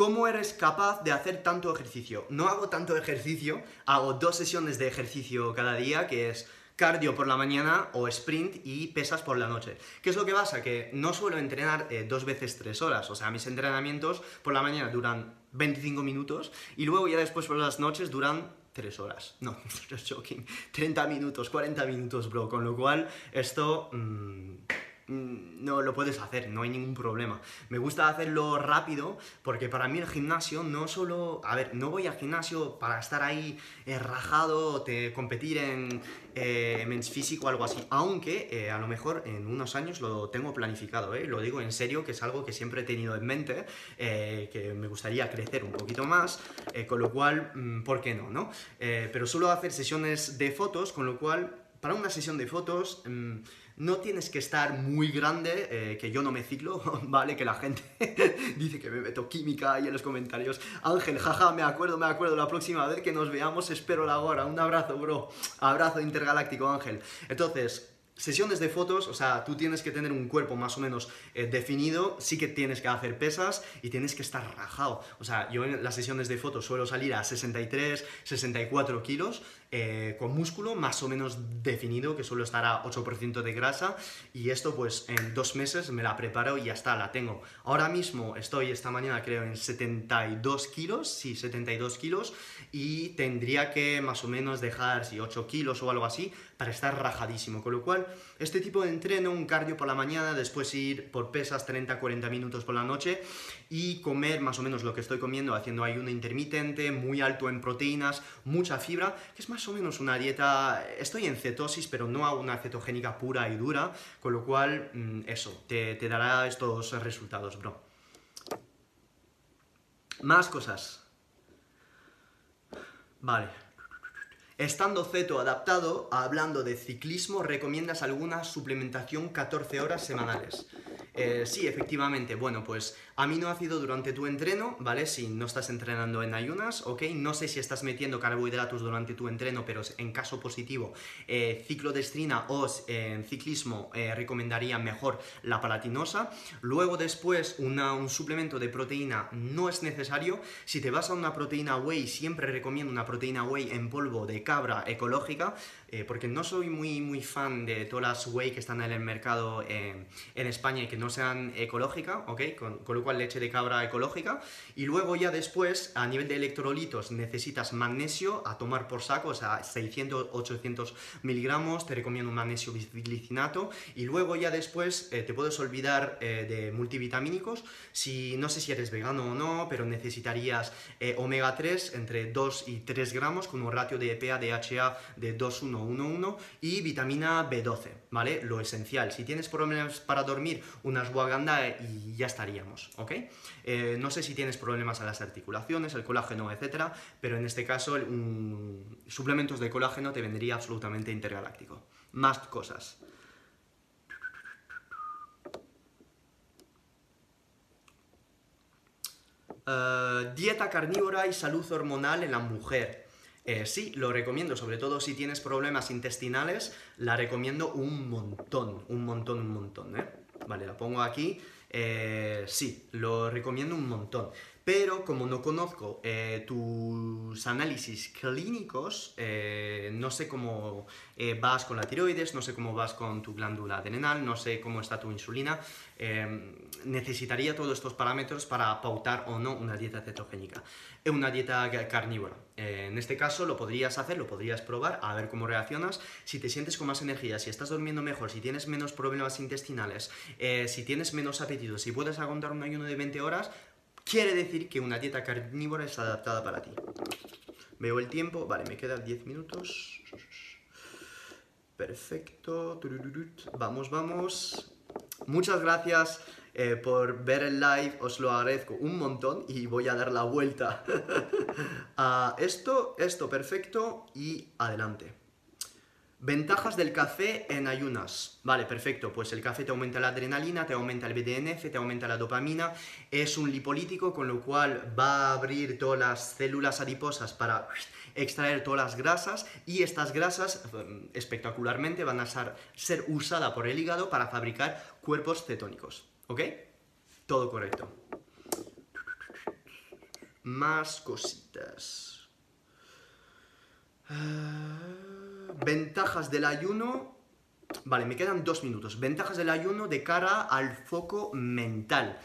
¿Cómo eres capaz de hacer tanto ejercicio? No hago tanto ejercicio, hago dos sesiones de ejercicio cada día, que es cardio por la mañana o sprint y pesas por la noche. ¿Qué es lo que pasa? Que no suelo entrenar eh, dos veces tres horas, o sea, mis entrenamientos por la mañana duran 25 minutos y luego ya después por las noches duran tres horas. No, just joking. 30 minutos, 40 minutos, bro. Con lo cual, esto... Mm, no lo puedes hacer, no hay ningún problema. Me gusta hacerlo rápido porque para mí el gimnasio no solo, a ver, no voy al gimnasio para estar ahí eh, rajado, te, competir en eh, men's físico o algo así, aunque eh, a lo mejor en unos años lo tengo planificado, lo digo en serio, que es algo que siempre he tenido en mente, que me gustaría crecer un poquito más, con lo cual, mm, ¿por qué no? no? pero suelo hacer sesiones de fotos, con lo cual, para una sesión de fotos... Mm, no tienes que estar muy grande, eh, que yo no me ciclo, ¿vale? Que la gente dice que me meto química ahí en los comentarios. Ángel, jaja, me acuerdo, me acuerdo, la próxima vez que nos veamos espero la hora. Un abrazo, bro. Abrazo intergaláctico, Ángel. Entonces, sesiones de fotos, o sea, tú tienes que tener un cuerpo más o menos eh, definido, sí que tienes que hacer pesas y tienes que estar rajado. O sea, yo en las sesiones de fotos suelo salir a 63, 64 kilos, eh, con músculo más o menos definido, que suelo estar a 8% de grasa, y esto pues en dos meses me la preparo y ya está, la tengo. Ahora mismo estoy, esta mañana creo, en 72 kilos, sí, 72 kilos, y tendría que más o menos dejar, si 8 kilos o algo así, para estar rajadísimo. Con lo cual, este tipo de entreno, un cardio por la mañana, después ir por pesas 30-40 minutos por la noche y comer más o menos lo que estoy comiendo, haciendo ayuno intermitente, muy alto en proteínas, mucha fibra, que es más o menos una dieta, estoy en cetosis, pero no a una cetogénica pura y dura, con lo cual, mm, eso, te, te dará estos resultados, bro. Más cosas. Vale. Estando ceto adaptado, hablando de ciclismo, ¿recomiendas alguna suplementación 14 horas semanales? Eh, sí, efectivamente. Bueno, pues aminoácido durante tu entreno, ¿vale? Si no estás entrenando en ayunas, ¿ok? No sé si estás metiendo carbohidratos durante tu entreno, pero en caso positivo, eh, ciclodestrina o en ciclismo eh, recomendaría mejor la palatinosa. Luego después un suplemento de proteína no es necesario. Si te vas a una proteína whey, siempre recomiendo una proteína whey en polvo de cabra ecológica, eh, porque no soy muy, muy fan de todas las whey que están en el mercado en España y que no sean ecológicas, ¿ok? Con, con, lo cual leche de cabra ecológica. Y luego ya después, a nivel de electrolitos, necesitas magnesio a tomar por saco, o sea, 600, 800 miligramos, te recomiendo un magnesio glicinato. Y luego ya después eh, te puedes olvidar eh, de multivitamínicos, si no sé si eres vegano o no, pero necesitarías omega 3 entre 2 y 3 gramos con un ratio de EPA-DHA de 2,111 y vitamina B12, ¿vale? Lo esencial. Si tienes problemas para dormir, una ashwagandha y ya estaríamos, ¿ok? Eh, no sé si tienes problemas a las articulaciones, el colágeno, etcétera, pero en este caso, suplementos de colágeno te vendría absolutamente intergaláctico. Más cosas. Eh, dieta carnívora y salud hormonal en la mujer. Eh, sí, lo recomiendo, sobre todo si tienes problemas intestinales, la recomiendo un montón, un montón, un montón, ¿eh? Vale, la pongo aquí. Eh, sí, lo recomiendo un montón. Pero como no conozco eh, tus análisis clínicos, eh, no sé cómo vas con la tiroides, no sé cómo vas con tu glándula adrenal, no sé cómo está tu insulina, necesitaría todos estos parámetros para pautar o no una dieta cetogénica, una dieta carnívora. en este caso lo podrías hacer, lo podrías probar, a ver cómo reaccionas. Si te sientes con más energía, si estás durmiendo mejor, si tienes menos problemas intestinales, si tienes menos apetito, si puedes aguantar un ayuno de 20 horas, quiere decir que una dieta carnívora es adaptada para ti. Veo el tiempo, vale, me quedan 10 minutos. Perfecto. Vamos, vamos. Muchas gracias eh, por ver el live, os lo agradezco un montón y voy a dar la vuelta a esto, esto, perfecto y adelante. Ventajas del café en ayunas. Vale, perfecto. Pues el café te aumenta la adrenalina, te aumenta el BDNF, te aumenta la dopamina. Es un lipolítico, con lo cual va a abrir todas las células adiposas para extraer todas las grasas y estas grasas mm, espectacularmente van a ser, ser usadas por el hígado para fabricar cuerpos cetónicos. ¿Ok? Todo correcto. Más cositas. Ah ventajas del ayuno. Vale, me quedan dos minutos. Ventajas del ayuno de cara al foco mental.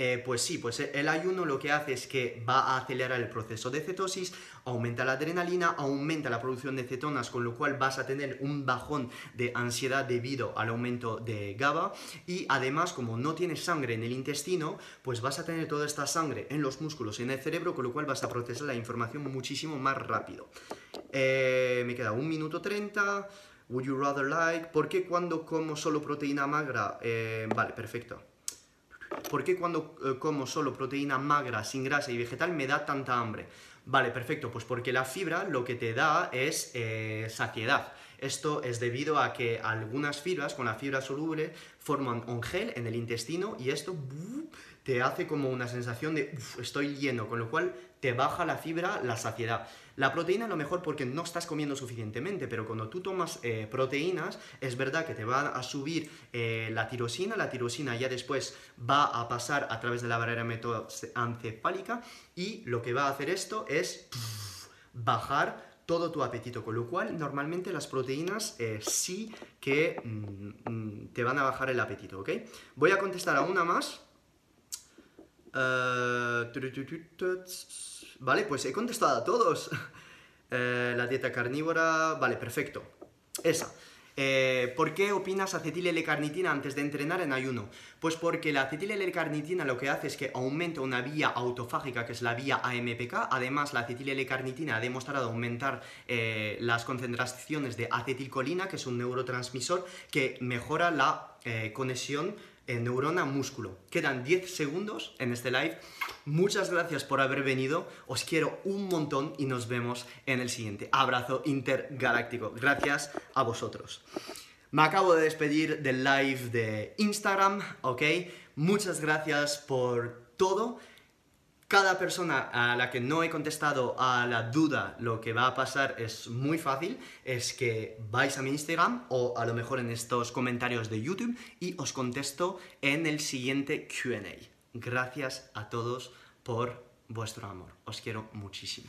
Eh, pues sí, pues el ayuno lo que hace es que va a acelerar el proceso de cetosis, aumenta la adrenalina, aumenta la producción de cetonas, con lo cual vas a tener un bajón de ansiedad debido al aumento de GABA y además como no tienes sangre en el intestino, pues vas a tener toda esta sangre en los músculos en el cerebro, con lo cual vas a procesar la información muchísimo más rápido. Eh, me queda un minuto 30. Would you rather like? ¿Por qué cuando como solo proteína magra? Eh, vale, perfecto. ¿Por qué cuando eh, como solo proteína magra, sin grasa y vegetal me da tanta hambre? Vale, perfecto, pues porque la fibra lo que te da es eh, saciedad. Esto es debido a que algunas fibras con la fibra soluble forman un gel en el intestino y esto te hace como una sensación de estoy lleno, con lo cual te baja la fibra, la saciedad. La proteína a lo mejor porque no estás comiendo suficientemente, pero cuando tú tomas eh, proteínas, es verdad que te va a subir eh, la tirosina, la tirosina ya después va a pasar a través de la barrera metoencefálica y lo que va a hacer esto es bajar todo tu apetito, con lo cual normalmente las proteínas eh, sí que mm, mm, te van a bajar el apetito, ¿ok? Voy a contestar a una más. Vale, pues he contestado a todos. Eh, la dieta carnívora, vale, perfecto. Esa. Eh, ¿Por qué opinas acetil L-carnitina antes de entrenar en ayuno? Pues porque la acetil L-carnitina lo que hace es que aumenta una vía autofágica que es la vía AMPK. Además, la acetil L-carnitina ha demostrado aumentar eh, las concentraciones de acetilcolina, que es un neurotransmisor que mejora la conexión neurona-músculo. Quedan 10 segundos en este live. Muchas gracias por haber venido. Os quiero un montón y nos vemos en el siguiente. Abrazo intergaláctico. Gracias a vosotros. Me acabo de despedir del live de Instagram, ¿ok? Muchas gracias por todo. Cada persona a la que no he contestado a la duda, lo que va a pasar es muy fácil, es que vais a mi Instagram o a lo mejor en estos comentarios de YouTube y os contesto en el siguiente QA. Gracias a todos por vuestro amor. Os quiero muchísimo.